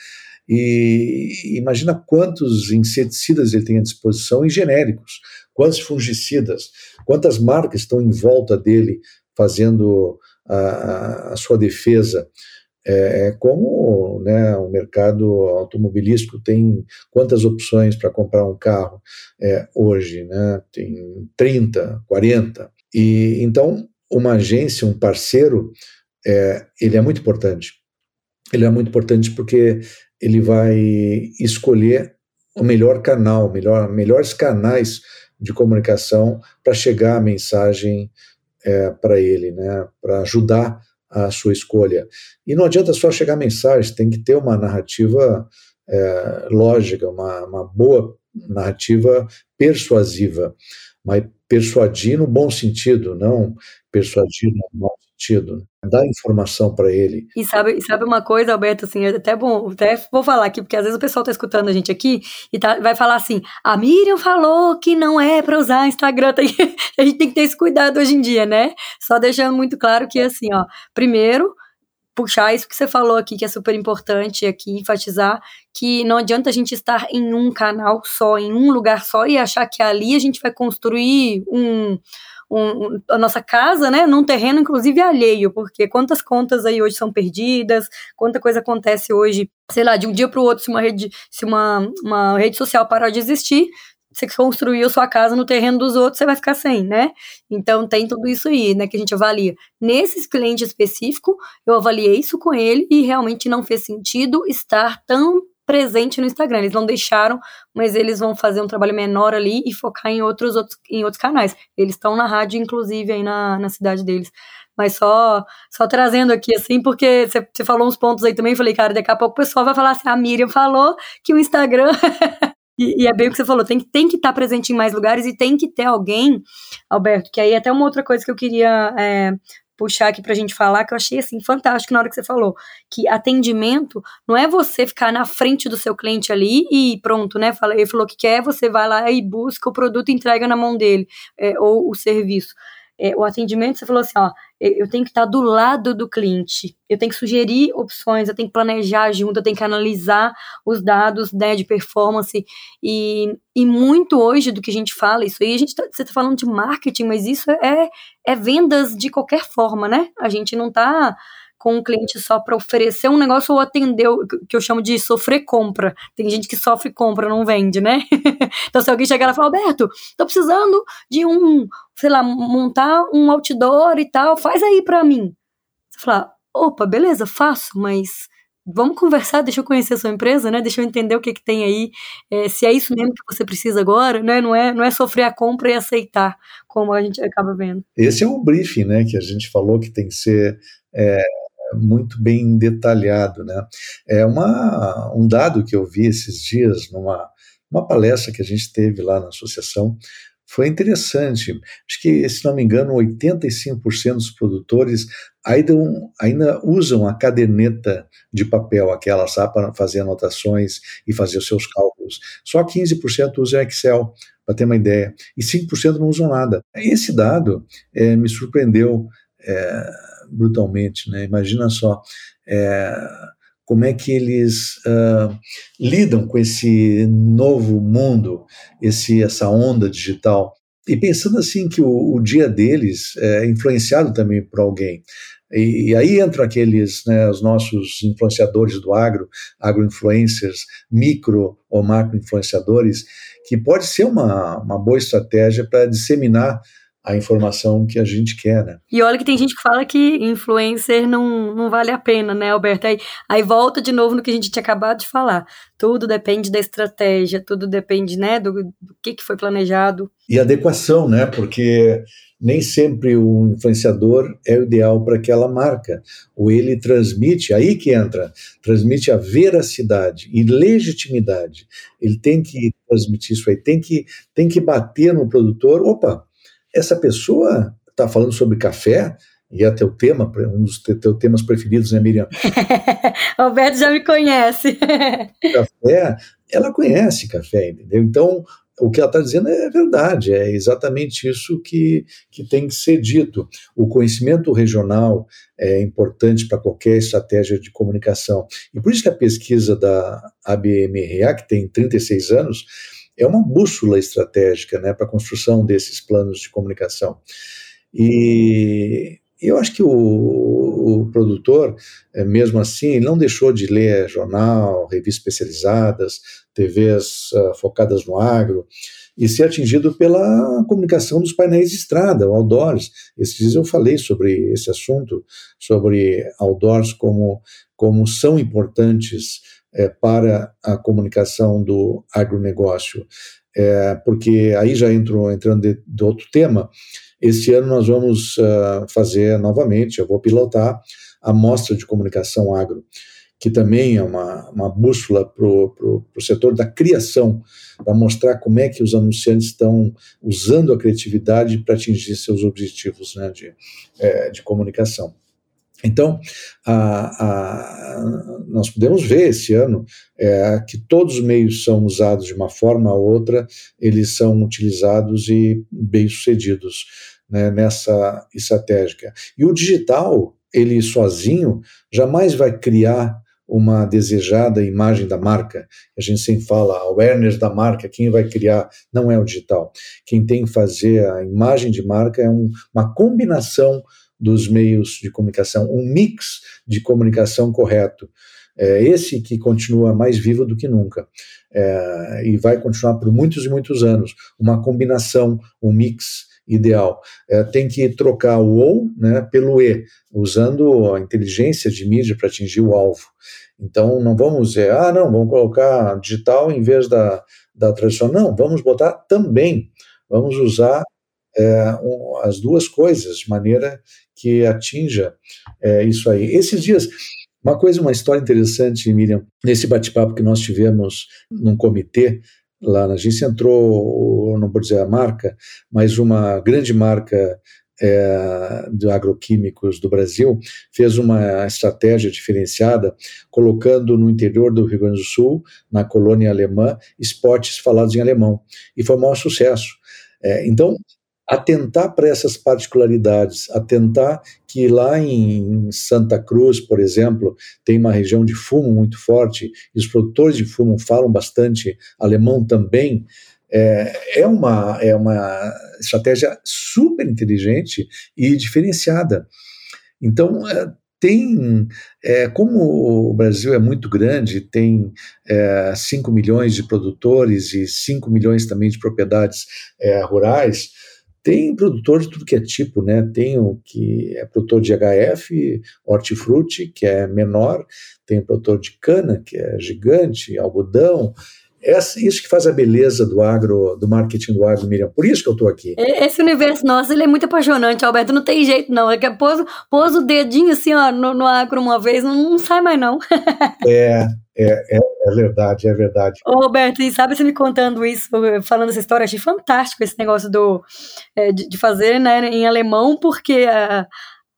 Speaker 1: E imagina quantos inseticidas ele tem à disposição e genéricos, quantos fungicidas, quantas marcas estão em volta dele fazendo a, a sua defesa. É, é, como né, o mercado automobilístico tem quantas opções para comprar um carro é, hoje, né? Tem 30, 40. E então uma agência, um parceiro, é, ele é muito importante. Ele é muito importante porque ele vai escolher o melhor canal, melhor, melhores canais de comunicação para chegar a mensagem é, para ele, né? Para ajudar a sua escolha. E não adianta só chegar mensagem, tem que ter uma narrativa é, lógica, uma, uma boa narrativa persuasiva, mas persuadir no bom sentido, não persuadir no mau sentido. Dar informação para ele.
Speaker 2: E sabe, sabe uma coisa, Alberto, assim, é até bom, até vou falar aqui, porque às vezes o pessoal está escutando a gente aqui e tá, vai falar assim: a Miriam falou que não é para usar Instagram. [laughs] a gente tem que ter esse cuidado hoje em dia, né? Só deixando muito claro que, assim, ó, primeiro puxar isso que você falou aqui, que é super importante aqui, enfatizar que não adianta a gente estar em um canal só, em um lugar só e achar que ali a gente vai construir um, um, a nossa casa, né, num terreno inclusive alheio, porque quantas contas aí hoje são perdidas, quanta coisa acontece hoje, sei lá, de um dia para o outro, se uma rede, se uma, uma rede social parar de existir, você construiu sua casa no terreno dos outros, você vai ficar sem, né? Então tem tudo isso aí, né, que a gente avalia. Nesse cliente específico, eu avaliei isso com ele e realmente não fez sentido estar tão presente no Instagram. Eles não deixaram, mas eles vão fazer um trabalho menor ali e focar em outros, outros, em outros canais. Eles estão na rádio, inclusive, aí na, na cidade deles. Mas só, só trazendo aqui, assim, porque você falou uns pontos aí também, falei, cara, daqui a pouco o pessoal vai falar assim, a Miriam falou que o Instagram [laughs] E, e, é bem o que você falou, tem, tem que estar tá presente em mais lugares e tem que ter alguém, Alberto, que aí é até uma outra coisa que eu queria é, puxar aqui pra gente falar, que eu achei assim fantástico na hora que você falou, que atendimento não é você ficar na frente do seu cliente ali e pronto, né? Ele falou que quer, você vai lá e busca o produto e entrega na mão dele, é, ou o serviço é, o atendimento, você falou assim, ó, eu tenho que estar do lado do cliente, eu tenho que sugerir opções, eu tenho que planejar junto, eu tenho que analisar os dados né, de performance e, e muito hoje do que a gente fala, isso aí, a gente tá, você está falando de marketing, mas isso é, é vendas de qualquer forma, né? A gente não está com um cliente só para oferecer um negócio ou atender o que eu chamo de sofrer compra. Tem gente que sofre compra, não vende, né? [laughs] então, se alguém chegar e falar, Alberto, tô precisando de um, sei lá, montar um outdoor e tal, faz aí para mim. Você fala, opa, beleza, faço, mas vamos conversar, deixa eu conhecer a sua empresa, né? Deixa eu entender o que, que tem aí, é, se é isso mesmo que você precisa agora, né? Não é, não é sofrer a compra e aceitar, como a gente acaba vendo.
Speaker 1: Esse é um briefing, né? Que a gente falou que tem que ser é, muito bem detalhado. Né? É uma, um dado que eu vi esses dias numa uma palestra que a gente teve lá na associação foi interessante. Acho que, se não me engano, 85% dos produtores ainda, ainda usam a caderneta de papel, aquela, sabe, para fazer anotações e fazer os seus cálculos. Só 15% usam Excel, para ter uma ideia, e 5% não usam nada. Esse dado é, me surpreendeu é, brutalmente, né? Imagina só. É, como é que eles uh, lidam com esse novo mundo, esse, essa onda digital. E pensando assim que o, o dia deles é influenciado também por alguém. E, e aí entram aqueles, né, os nossos influenciadores do agro, agroinfluencers, micro ou macro influenciadores, que pode ser uma, uma boa estratégia para disseminar a informação que a gente quer, né?
Speaker 2: E olha que tem gente que fala que influencer não, não vale a pena, né, Alberto? Aí, aí volta de novo no que a gente tinha acabado de falar. Tudo depende da estratégia, tudo depende, né, do, do que, que foi planejado.
Speaker 1: E adequação, né? Porque nem sempre o influenciador é o ideal para aquela marca. Ou ele transmite, aí que entra, transmite a veracidade e legitimidade. Ele tem que transmitir isso aí, tem que, tem que bater no produtor. Opa, essa pessoa está falando sobre café, e é teu tema, um dos teus temas preferidos, né, Miriam? [laughs]
Speaker 2: Alberto já me conhece. [laughs]
Speaker 1: café, ela conhece café, entendeu? Então, o que ela está dizendo é verdade, é exatamente isso que, que tem que ser dito. O conhecimento regional é importante para qualquer estratégia de comunicação. E por isso que a pesquisa da ABMRA, que tem 36 anos, é uma bússola estratégica né, para a construção desses planos de comunicação. E eu acho que o, o produtor, é, mesmo assim, não deixou de ler jornal, revistas especializadas, TVs uh, ah, focadas no agro, e ser atingido pela comunicação dos painéis de estrada, outdoors. Esses dias eu falei sobre esse assunto, sobre outdoors, como, como são importantes é, para a comunicação do agronegócio, é, porque aí já entro entrando de, de, outro tema. Este ano nós vamos uh, fazer novamente, eu vou pilotar a mostra de comunicação agro, que também é uma, uma bússola para o setor da criação, para mostrar como é que os anunciantes estão usando a criatividade para atingir seus objetivos né, de, é, de comunicação. Então, a, a, nós podemos ver esse ano é, que todos os meios são usados de uma forma ou outra, eles são utilizados e bem-sucedidos né, nessa estratégia. E o digital, ele sozinho, jamais vai criar uma desejada imagem da marca. A gente sempre fala, awareness da marca, quem vai criar não é o digital. Quem tem que fazer a imagem de marca é um, uma combinação dos meios de comunicação, um mix de comunicação correto. É esse que continua mais vivo do que nunca. É, e vai continuar por muitos e muitos anos. Uma combinação, um mix ideal. É, tem que trocar o ou né, pelo e, usando a inteligência de mídia para atingir o alvo. Então, não vamos dizer, ah, não, vamos colocar digital em vez da, da tradicional. Não, vamos botar também. Vamos usar é, um, as duas coisas de maneira que atinja é, isso aí. Esses dias, uma coisa, uma história interessante, Miriam, nesse bate-papo que nós tivemos num comitê lá na agência, entrou, não vou dizer a marca, mas uma grande marca é, de agroquímicos do Brasil fez uma estratégia diferenciada, colocando no interior do Rio Grande do Sul, na colônia alemã, esportes falados em alemão. E foi um maior sucesso. É, então, atentar para essas particularidades, atentar que lá em Santa Cruz, por exemplo, tem uma região de fumo muito forte, e os produtores de fumo falam bastante alemão também, é, é, uma, é uma estratégia super inteligente e diferenciada. Então, é, tem, é, como o Brasil é muito grande, tem é, 5 milhões de produtores e 5 milhões também de propriedades é, rurais, tem produtor de tudo que é tipo, né? Tem o que é produtor de HF, hortifruti, que é menor, tem produtor de cana, que é gigante, algodão. É isso que faz a beleza do agro, do marketing do agro, Miriam. Por isso que eu estou aqui.
Speaker 2: Esse universo nosso, ele é muito apaixonante, Alberto. Não tem jeito, não. É que pôs, pôs o dedinho assim, ó, no, no agro uma vez, não, não sai mais, não. [laughs]
Speaker 1: é, É, é, é, verdade, é verdade.
Speaker 2: Ô, Roberto, e sabe você me contando isso, falando essa história, achei fantástico esse negócio do, é, de, de, fazer né, em alemão, porque a,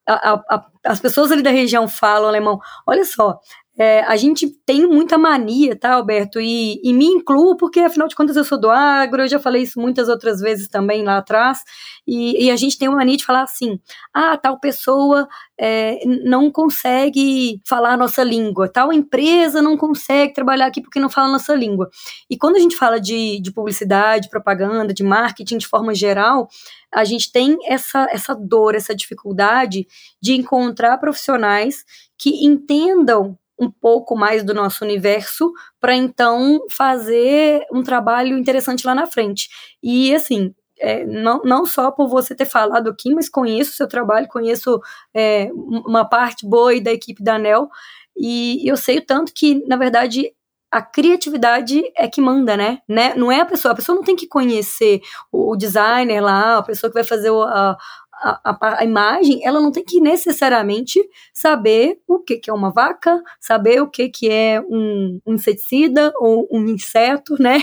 Speaker 2: a, a, as pessoas ali da região falam alemão. Olha só, é, a gente tem muita mania, tá, Alberto? E, e, me incluo porque, afinal de contas, eu sou do agro, eu já falei isso muitas outras vezes também lá atrás, e, e a gente tem uma mania de falar assim: ah, tal pessoa é, não consegue falar a nossa língua, tal empresa não consegue trabalhar aqui porque não fala a nossa língua. E quando a gente fala de, de publicidade, propaganda, de marketing de forma geral, a gente tem essa, essa dor, essa dificuldade de encontrar profissionais que entendam um pouco mais do nosso universo para então fazer um trabalho interessante lá na frente. E assim, é, não, não só por você ter falado aqui, mas conheço o seu trabalho, conheço é, uma parte boa da equipe da ANEL, e eu sei o tanto que, na verdade, a criatividade é que manda, né? né? Não é a pessoa, a pessoa não tem que conhecer o designer lá, a pessoa que vai fazer o, a, a, a, imagem, ela não tem que necessariamente saber o que, que é uma vaca, saber o que, que é um, um inseticida ou um inseto, né?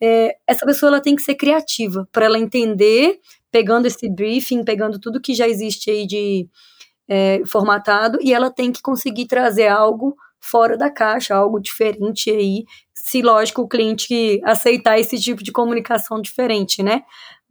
Speaker 2: É, essa pessoa ela tem que ser criativa para ela entender, pegando esse briefing, pegando tudo que já existe aí de é, formatado, e ela tem que conseguir trazer algo fora da caixa, algo diferente aí, se lógico o cliente aceitar esse tipo de comunicação diferente, né?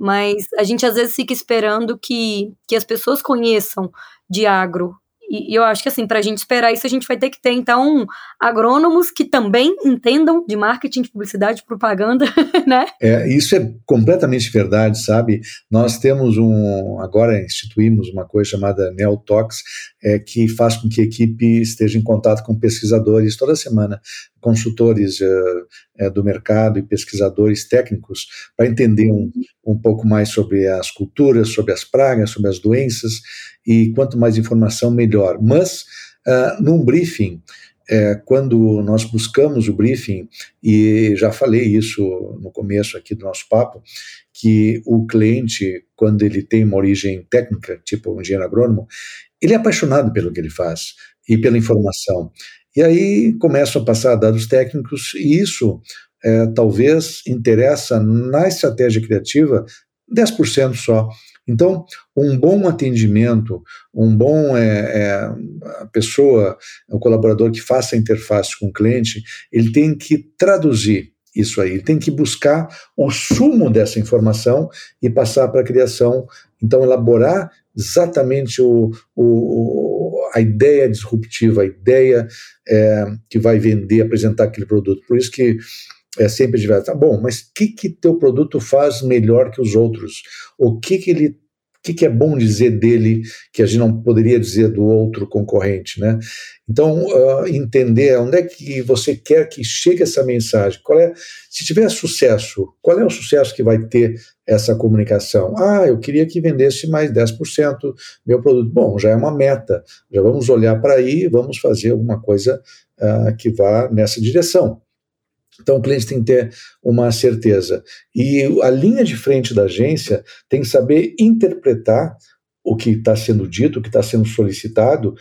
Speaker 2: Mas a gente às vezes fica esperando que, que as pessoas conheçam de agro e, eu acho que assim, para a gente esperar isso, a gente vai ter que ter, então, agrônomos que também entendam de marketing, de publicidade, de propaganda, [laughs] né?
Speaker 1: É, isso é completamente verdade, sabe? Nós temos um, agora instituímos uma coisa chamada Neotox, é, que faz com que a equipe esteja em contato com pesquisadores toda semana, consultores uh, do mercado e pesquisadores técnicos, para entender um, um pouco mais sobre as culturas, sobre as pragas, sobre as doenças, e quanto mais informação, melhor. Mas, uh, num briefing, é, quando nós buscamos o briefing, e já falei isso no começo aqui do nosso papo, que o cliente, quando ele tem uma origem técnica, tipo um engenheiro agrônomo, ele é apaixonado pelo que ele faz e pela informação. E aí começam a passar dados técnicos, e isso é, talvez interessa na estratégia criativa 10% só. Então, um bom atendimento, um bom é, é, pessoa, o colaborador que faça a interface com o cliente, ele tem que traduzir isso aí, ele tem que buscar o sumo dessa informação e passar para a criação. Então, elaborar exatamente o, o, a ideia disruptiva, a ideia é, que vai vender, apresentar aquele produto. Por isso que é sempre diverso. Tá bom, mas o que que teu produto faz melhor que os outros? O que que ele o que, que, é bom dizer dele que a gente não poderia dizer do outro concorrente, né? Então, uh, entender onde é que você quer que chegue essa mensagem, qual é, se tiver sucesso, qual é o sucesso que vai ter essa comunicação? Ah, eu queria que vendesse mais 10% meu produto. Bom, já é uma meta, já vamos olhar para aí, vamos fazer alguma coisa uh, que vá nessa direção. Então o cliente tem que ter uma certeza. E a linha de frente da agência tem que saber interpretar o que está sendo dito, o que está sendo solicitado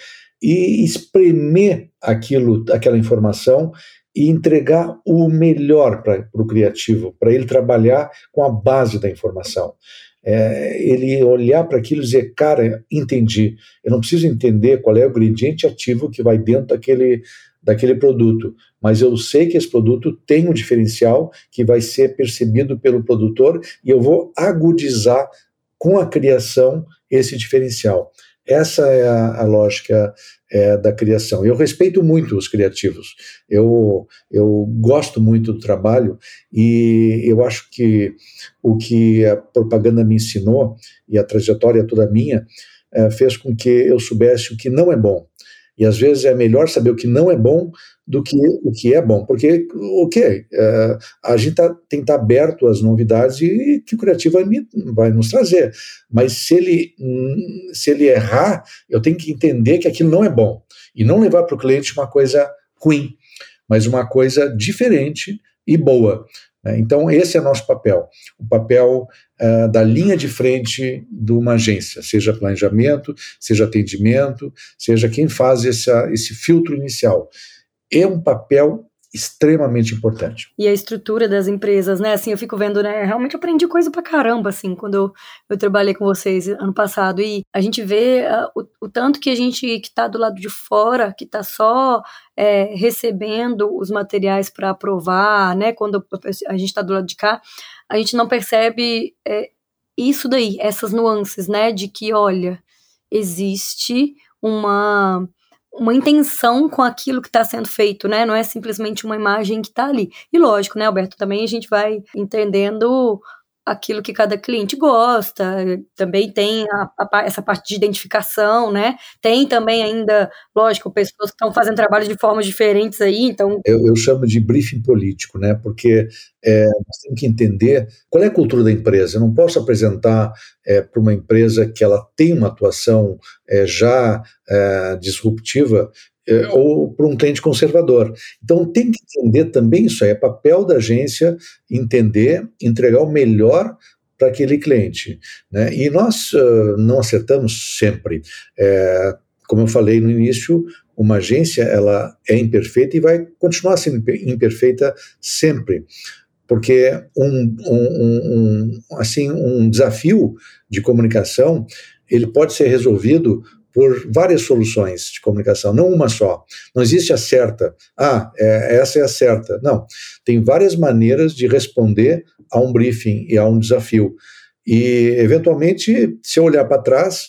Speaker 1: e espremer aquilo, aquela informação e entregar o melhor para o criativo, para ele trabalhar com a base da informação. É, ele olhar para aquilo e dizer, cara, entendi. Eu não preciso entender qual é o ingrediente ativo que vai dentro daquele, daquele produto, mas eu sei que esse produto tem um diferencial que vai ser percebido pelo produtor e eu vou agudizar com a criação esse diferencial. Essa é a, a lógica é, da criação. Eu respeito muito os criativos. Eu, eu gosto muito do trabalho e eu acho que o que a propaganda me ensinou e a trajetória toda minha é, fez com que eu soubesse o que não é bom e às vezes é melhor saber o que não é bom do que o que é bom, porque, ok, é, a gente tá, tem que estar tá aberto às novidades e que o criativo vai, me, vai nos trazer. Mas se ele, se ele errar, eu tenho que entender que aquilo não é bom e não levar para o cliente uma coisa ruim, mas uma coisa diferente e boa. Né? Então, esse é nosso papel, o papel uh, da linha de frente de uma agência, seja planejamento, seja atendimento, seja quem faz essa, esse filtro inicial. É um papel extremamente importante.
Speaker 2: E a estrutura das empresas, né? Assim, eu fico vendo, né? Realmente aprendi coisa pra caramba, assim, quando eu, eu trabalhei com vocês ano passado. E a gente vê uh, o, o, tanto que a gente que tá do lado de fora, que tá só é, recebendo os materiais para aprovar, né? Quando a gente tá do lado de cá, a gente não percebe é, isso daí, essas nuances, né? De que, olha, existe uma uma intenção com aquilo que está sendo feito, né? Não é simplesmente uma imagem que está ali. E lógico, né, Alberto, também a gente vai entendendo aquilo que cada cliente gosta, também tem a, a, essa parte de identificação, né? Tem também ainda, lógico, pessoas que estão fazendo trabalhos de formas diferentes aí, então...
Speaker 1: Eu, eu chamo de briefing político, né? Porque é, nós temos que entender qual é a cultura da empresa. Eu não posso apresentar é, para uma empresa que ela tem uma atuação é, já é, disruptiva é, ou para um cliente conservador. Então tem que entender também isso aí, é papel da agência entender, entregar o melhor para aquele cliente. Né? E nós uh, não acertamos sempre. É, como eu falei no início, uma agência ela é imperfeita e vai continuar sendo imperfeita sempre porque um, um, um, assim um desafio de comunicação ele pode ser resolvido por várias soluções de comunicação, não uma só. Não existe a certa. Ah, é, essa é a certa. Não. Tem várias maneiras de responder a um briefing e a um desafio. E, eventualmente, se eu olhar para trás,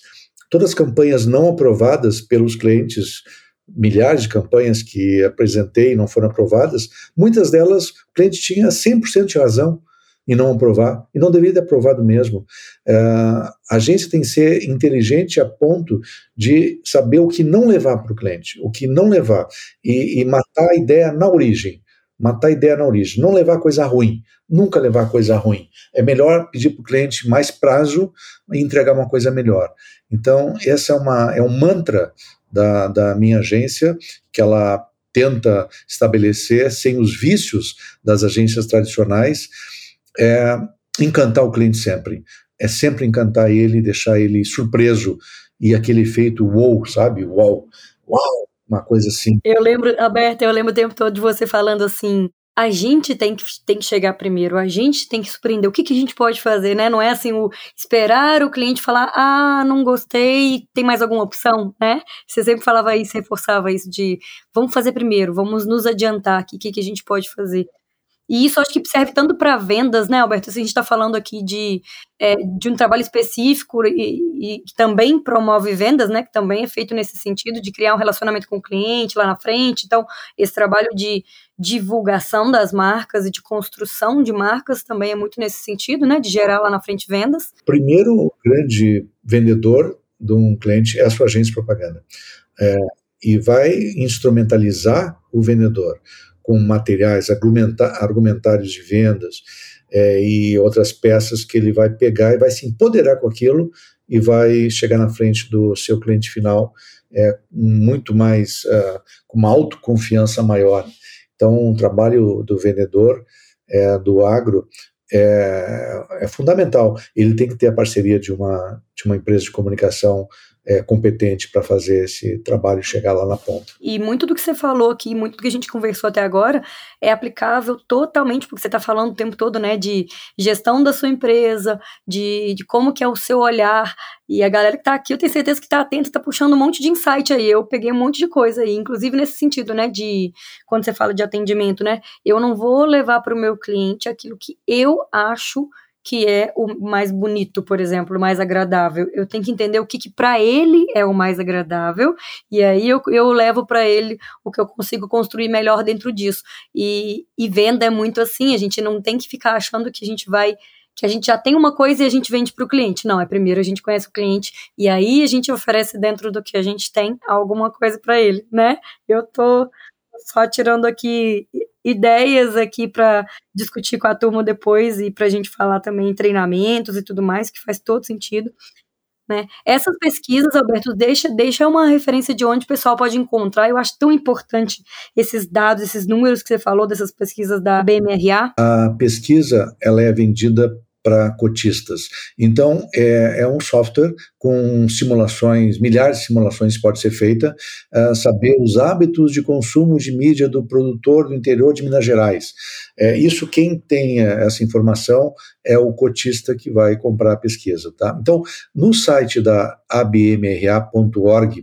Speaker 1: todas as campanhas não aprovadas pelos clientes, milhares de campanhas que apresentei e não foram aprovadas, muitas delas o cliente tinha 100% de razão e não aprovar, e não deveria ter aprovado mesmo. Uh, a agência tem que ser inteligente a ponto de saber o que não levar para o cliente, o que não levar, e, e, matar a ideia na origem. Matar a ideia na origem, não levar coisa ruim, nunca levar coisa ruim. É melhor pedir para o cliente mais prazo e entregar uma coisa melhor. Então, esse é, uma, é um mantra da, da minha agência, que ela tenta estabelecer sem os vícios das agências tradicionais, é encantar o cliente sempre. É sempre encantar ele, deixar ele surpreso e aquele efeito wow, sabe? Wow, wow, uma coisa assim.
Speaker 2: Eu lembro, Alberto, eu lembro o tempo todo de você falando assim, a gente tem que, tem que chegar primeiro, a gente tem que surpreender. O que, que a gente pode fazer, né? Não é assim o esperar o cliente falar, ah, não gostei, tem mais alguma opção, né? Você sempre falava isso, reforçava isso de vamos fazer primeiro, vamos nos adiantar aqui, o que, que a gente pode fazer. E isso acho que serve tanto para vendas, né, Alberto? Se a gente está falando aqui de, é, de um trabalho específico e, e, que também promove vendas, né? Que também é feito nesse sentido de criar um relacionamento com o cliente lá na frente. Então, esse trabalho de divulgação das marcas e de construção de marcas também é muito nesse sentido, né? De gerar lá na frente vendas.
Speaker 1: Primeiro, grande vendedor de um cliente é a sua agência de propaganda. É, e vai instrumentalizar o vendedor com materiais, argumentários de vendas é, e outras peças que ele vai pegar e vai se empoderar com aquilo e vai chegar na frente do seu cliente final é, muito mais, uh, com uma autoconfiança maior. Então, o trabalho do vendedor, é, do agro, é, é, fundamental. Ele tem que ter a parceria de uma, de uma empresa de comunicação é, competente para fazer esse trabalho chegar lá na ponta.
Speaker 2: E muito do que você falou aqui, muito do que a gente conversou até agora, é aplicável totalmente, porque você está falando o tempo todo, né, de gestão da sua empresa, de, de como que é o seu olhar, e a galera que está aqui, eu tenho certeza que está atenta, está puxando um monte de insight aí, eu peguei um monte de coisa aí, inclusive nesse sentido, né, de, quando você fala de atendimento, né, eu não vou levar para o meu cliente aquilo que eu acho que é o mais bonito, por exemplo, o mais agradável. Eu tenho que entender o que, que para ele é o mais agradável, e aí eu, eu levo para ele o que eu consigo construir melhor dentro disso. E, e venda é muito assim, a gente não tem que ficar achando que a gente vai que a gente já tem uma coisa e a gente vende para o cliente. Não, é primeiro a gente conhece o cliente e aí a gente oferece dentro do que a gente tem alguma coisa para ele, né? Eu tô só tirando aqui ideias aqui para discutir com a turma depois e para a gente falar também em treinamentos e tudo mais, que faz todo sentido. Né? Essas pesquisas, Alberto, deixa, deixa uma referência de onde o pessoal pode encontrar. Eu acho tão importante esses dados, esses números que você falou dessas pesquisas da BMRA.
Speaker 1: A pesquisa ela é vendida para cotistas. Então, é, é, um software com simulações, milhares de simulações pode ser feita, uh, saber os hábitos de consumo de mídia do produtor do interior de Minas Gerais. É, isso, quem tem essa informação é o cotista que vai comprar a pesquisa. Tá? Então, no site da abmra.org.br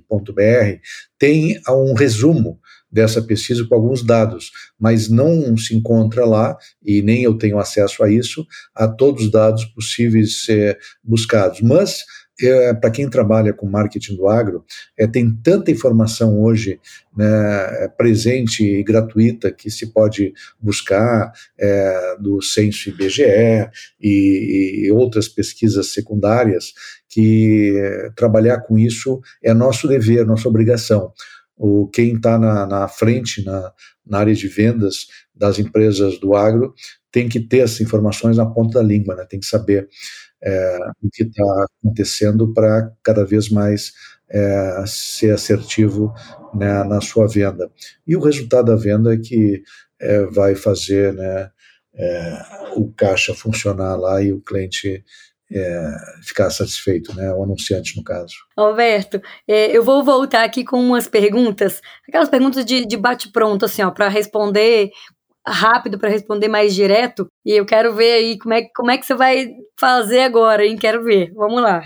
Speaker 1: tem um resumo dessa pesquisa com alguns dados, mas não se encontra lá, e nem eu tenho acesso a isso, a todos os dados possíveis ser buscados. Mas, é, para quem trabalha com marketing do agro, é, tem tanta informação hoje né, presente e gratuita que se pode buscar é, do censo IBGE e, e outras pesquisas secundárias que é, trabalhar com isso é nosso dever, nossa obrigação o quem está na, na, frente na, na, área de vendas das empresas do agro tem que ter essas informações na ponta da língua, né? tem que saber é, o que está acontecendo para cada vez mais é, ser assertivo né, na sua venda. E o resultado da venda é que é, vai fazer né, é, o caixa funcionar lá e o cliente é, ficar satisfeito, né? O anunciante, no caso.
Speaker 2: Alberto, é, eu vou voltar aqui com umas perguntas, aquelas perguntas de, de bate-pronto, assim, ó, para responder rápido, para responder mais direto. E eu quero ver aí como é, como é que você vai fazer agora, hein? Quero ver. Vamos lá.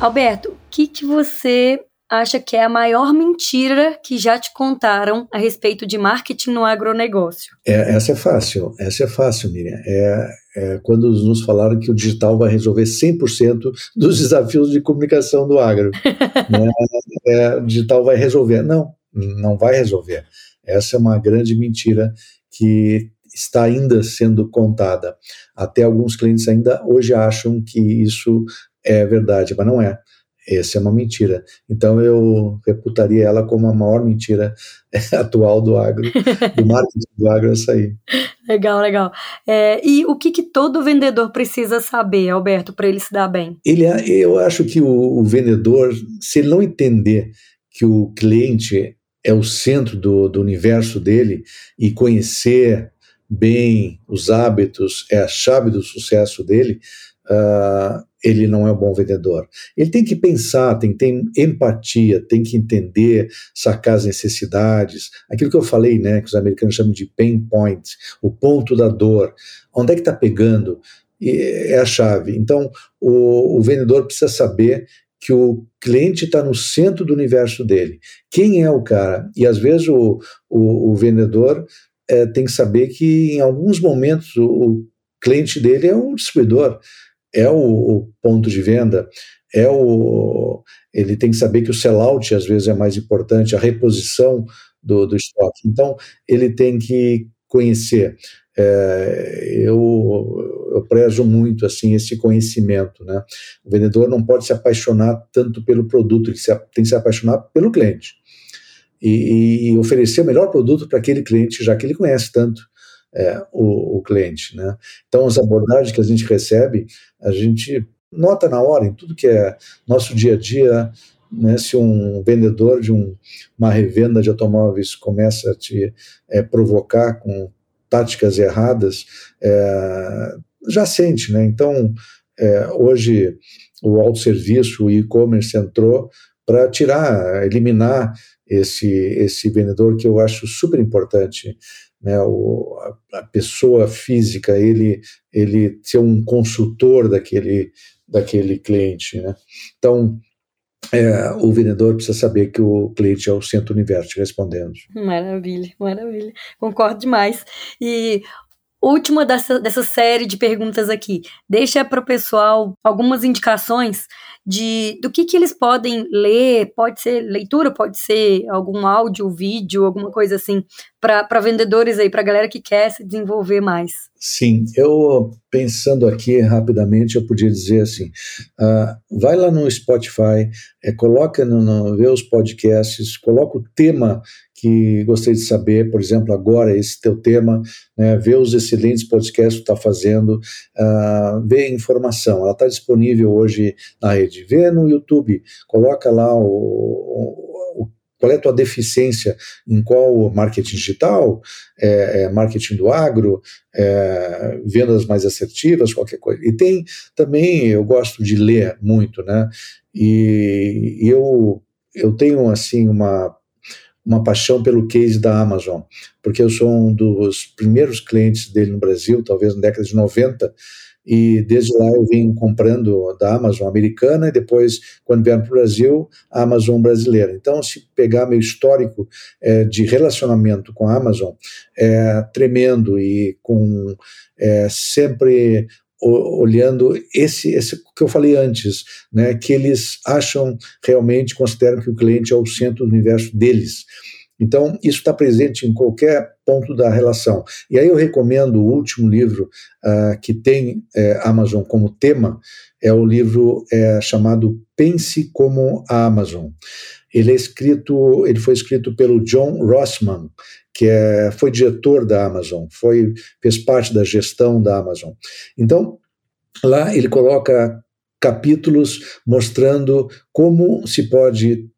Speaker 2: Alberto, o que, que você acha que é a maior mentira que já te contaram a respeito de marketing no agronegócio?
Speaker 1: É, essa é fácil, essa é fácil, Miriam. É, é, quando nos falaram que o digital vai resolver 100% dos desafios de comunicação do agro. [laughs] né? é, o digital vai resolver. Não, não vai resolver. Essa é uma grande mentira que está ainda sendo contada. Até alguns clientes ainda hoje acham que isso é verdade, mas não é. Essa é uma mentira. Então eu reputaria ela como a maior mentira [laughs] atual do agro, do marketing do agro essa aí.
Speaker 2: Legal, legal. É, e o que, que todo vendedor precisa saber, Alberto, para ele se dar bem?
Speaker 1: Ele, eu acho que o, o vendedor, se ele não entender que o cliente é o centro do, do universo dele e conhecer bem os hábitos é a chave do sucesso dele, uh, ele não é um bom vendedor. Ele tem que pensar, tem que ter empatia, tem que entender, sacar as necessidades, aquilo que eu falei, né, que os americanos chamam de pain point, o ponto da dor, onde é que está pegando, é a chave. Então, o, o vendedor precisa saber que o cliente está no centro do universo dele. Quem é o cara? E às vezes o, o, o vendedor é, tem que saber que em alguns momentos o, o cliente dele é um distribuidor é o, o, ponto de venda, é o ele tem que saber que o sellout às vezes é mais importante, a reposição do, do estoque. Então ele tem que conhecer. É, eu, eu prezo muito assim esse conhecimento, né? O vendedor não pode se apaixonar tanto pelo produto, ele se, tem que se apaixonar pelo cliente e, e oferecer o melhor produto para aquele cliente, já que ele conhece tanto é, o, o, cliente. Né? Então, as abordagens que a gente recebe, a gente nota na hora, em tudo que é nosso dia a dia, né, se um vendedor de um, uma revenda de automóveis começa a te é, provocar com táticas erradas, é, já sente, né? Então, é, hoje o autosserviço, o e-commerce entrou para tirar, eliminar esse, esse vendedor que eu acho super importante né, o, a, pessoa física, ele, ele ser um consultor daquele, daquele cliente. Né? Então, é, o vendedor precisa saber que o cliente é o centro universo respondendo.
Speaker 2: Maravilha, maravilha. Concordo demais. E última dessa, dessa série de perguntas aqui. Deixa para o pessoal algumas indicações de do que, que eles podem ler, pode ser leitura, pode ser algum áudio, vídeo, alguma coisa assim, para vendedores aí, para galera que quer se desenvolver mais.
Speaker 1: Sim, eu pensando aqui rapidamente, eu podia dizer assim: uh, vai lá no Spotify, é, coloca no, no, vê os podcasts, coloca o tema que gostei de saber, por exemplo, agora esse teu tema, né, ver os excelentes podcasts que está fazendo, uh, ver informação, ela está disponível hoje na rede, vê no YouTube, coloca lá o, o qual é a tua deficiência em qual marketing digital, é, é, marketing do agro, é, vendas mais assertivas, qualquer coisa. E tem também, eu gosto de ler muito, né? E, e eu, eu tenho, assim, uma uma paixão pelo case da Amazon, porque eu sou um dos primeiros clientes dele no Brasil, talvez na década de 90, e desde lá eu vim comprando da Amazon americana e depois, quando vieram para o Brasil, a Amazon brasileira. Então, se pegar meu histórico é, de relacionamento com a Amazon, é tremendo e com é, sempre olhando esse, esse que eu falei antes, né, que eles acham realmente, consideram que o cliente é o centro do universo deles. Então, isso está presente em qualquer ponto da relação. E aí eu recomendo o último livro uh, que tem é, Amazon como tema, é o livro é, chamado Pense como a Amazon. Ele é escrito, ele foi escrito pelo John Rossman, que é, foi diretor da Amazon, foi, fez parte da gestão da Amazon. Então, lá ele coloca capítulos mostrando como se pode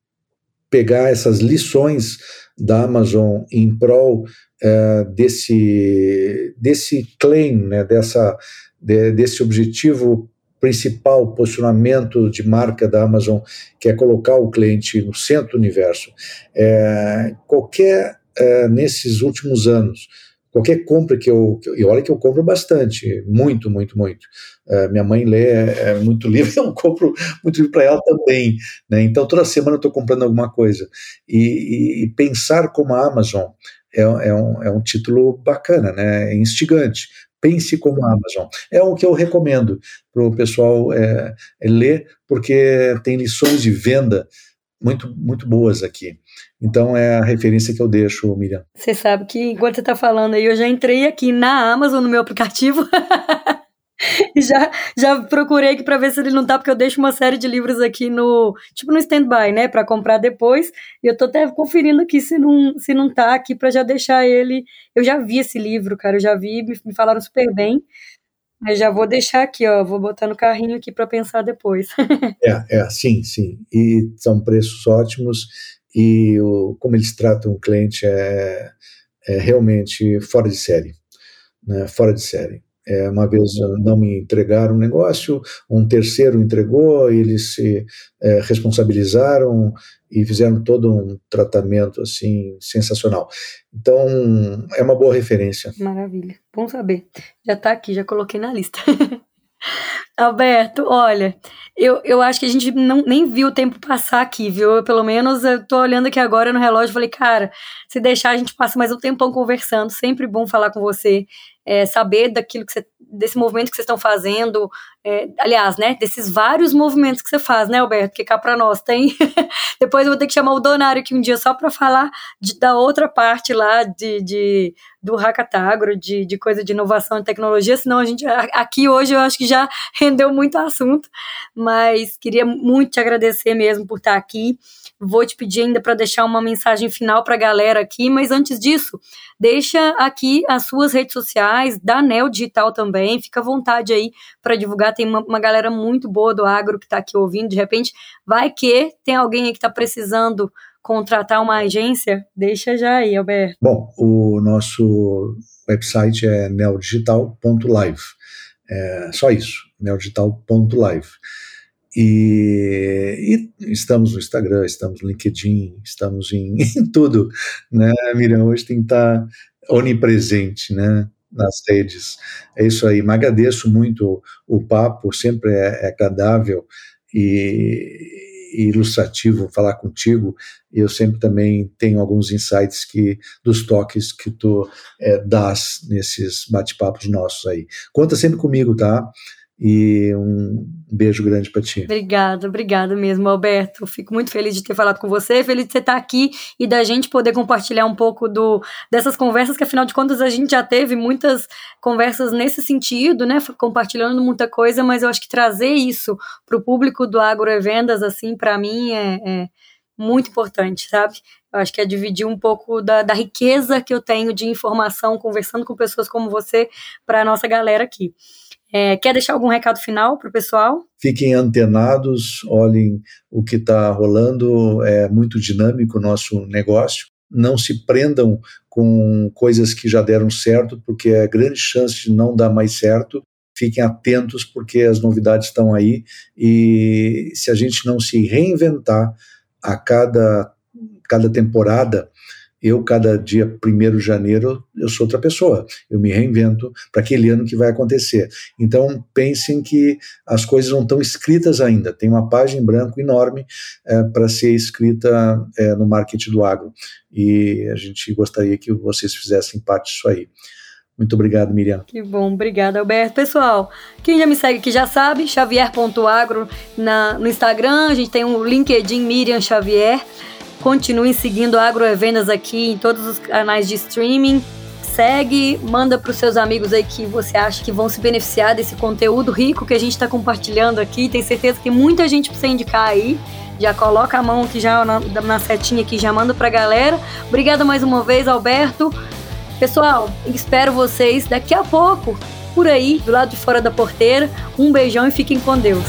Speaker 1: pegar essas lições da Amazon em prol é, desse, desse claim, né, dessa, de, desse objetivo principal posicionamento de marca da Amazon, que é colocar o cliente no centro do universo. É, qualquer, é, nesses últimos anos, qualquer compra que eu, e olha que eu compro bastante, muito, muito, muito. É, minha mãe lê é muito livro, [laughs] eu compro muito livro para ela também. Né? Então, toda semana eu estou comprando alguma coisa. E, e, e, pensar como a Amazon é, é, um, é um título bacana, né? é instigante. Pense como a Amazon. É o que eu recomendo para o pessoal é, é ler, porque tem lições de venda muito, muito boas aqui. Então é a referência que eu deixo, Miriam.
Speaker 2: Você sabe que enquanto você está falando aí, eu já entrei aqui na Amazon, no meu aplicativo. [laughs] [laughs] já, já procurei aqui para ver se ele não tá, porque eu deixo uma série de livros aqui no, tipo no standby, né, para comprar depois. E eu tô até conferindo aqui se não, se não tá aqui para já deixar ele. Eu já vi esse livro, cara, eu já vi, me, me falaram super bem. Mas já vou deixar aqui, ó, vou botar no carrinho aqui para pensar depois. [laughs]
Speaker 1: é, é, sim, sim. E são preços ótimos e o, como eles tratam o cliente é, é realmente fora de série, né? Fora de série. É, uma vez não me entregaram um negócio, um terceiro entregou, eles se é, responsabilizaram e fizeram todo um tratamento assim sensacional. Então é uma boa referência.
Speaker 2: Maravilha, bom saber. Já está aqui, já coloquei na lista. [laughs] Alberto, olha, eu, eu acho que a gente não, nem viu o tempo passar aqui, viu? Eu, pelo menos eu tô olhando aqui agora no relógio e falei, cara, se deixar a gente passa mais um tempão conversando, sempre bom falar com você é, saber daquilo que você, desse movimento que vocês estão fazendo, é, aliás, né, desses vários movimentos que você faz, né, Alberto, que cá para nós tem. [laughs] Depois eu vou ter que chamar o Donário aqui um dia só para falar de, da outra parte lá de, de do Hackatagro, de, de coisa de inovação e tecnologia, senão a gente, aqui hoje eu acho que já [laughs] rendeu muito assunto, mas queria muito te agradecer mesmo por estar aqui. Vou te pedir ainda para deixar uma mensagem final para a galera aqui, mas antes disso, deixa aqui as suas redes sociais, da Neo Digital também, fica à vontade aí para divulgar. Tem uma, uma, galera muito boa do agro que está aqui ouvindo. De repente, vai que tem alguém aí que está precisando contratar uma agência, deixa já aí, Alberto.
Speaker 1: Bom, o nosso website é neodigital.live. É só isso, neodigital.live. E, e, estamos no Instagram, estamos no LinkedIn, estamos em, [laughs] em tudo, né, Miriam? Hoje tem que estar onipresente, né? nas redes. É isso aí. Mas agradeço muito o papo, sempre é, é agradável e, e, ilustrativo falar contigo. Eu sempre também tenho alguns insights que dos toques que tu é, dás nesses bate-papos nossos aí. Conta sempre comigo, tá? E um beijo grande para ti.
Speaker 2: Obrigada, obrigada mesmo, Alberto. Fico muito feliz de ter falado com você, feliz de você estar aqui e da gente poder compartilhar um pouco do, dessas conversas, que afinal de contas a gente já teve muitas conversas nesse sentido, né? Compartilhando muita coisa, mas eu acho que trazer isso para o público do Agro e Vendas, assim, para mim é, é muito importante, sabe? Eu acho que é dividir um pouco da, da riqueza que eu tenho de informação conversando com pessoas como você para a nossa galera aqui. É, quer deixar algum recado final para o pessoal?
Speaker 1: Fiquem antenados, olhem o que está rolando, é muito dinâmico o nosso negócio. Não se prendam com coisas que já deram certo, porque é grande chance de não dar mais certo. Fiquem atentos, porque as novidades estão aí e se a gente não se reinventar a cada, cada temporada, eu, cada dia 1 de janeiro, eu sou outra pessoa. Eu me reinvento para aquele ano que vai acontecer. Então, pensem que as coisas não estão escritas ainda. Tem uma página em branco enorme é, para ser escrita é, no marketing do agro. E a gente gostaria que vocês fizessem parte disso aí. Muito obrigado, Miriam.
Speaker 2: Que bom, obrigada, Alberto. Pessoal, quem já me segue aqui já sabe, xavier.agro no Instagram, a gente tem um LinkedIn Miriam Xavier. Continuem seguindo Agroevendas aqui em todos os canais de streaming. Segue, manda para os seus amigos aí que você acha que vão se beneficiar desse conteúdo rico que a gente está compartilhando aqui. Tem certeza que muita gente precisa indicar aí. Já coloca a mão aqui já na, na setinha aqui, já manda para a galera. Obrigada mais uma vez, Alberto. Pessoal, espero vocês daqui a pouco por aí, do lado de fora da porteira. Um beijão e fiquem com Deus.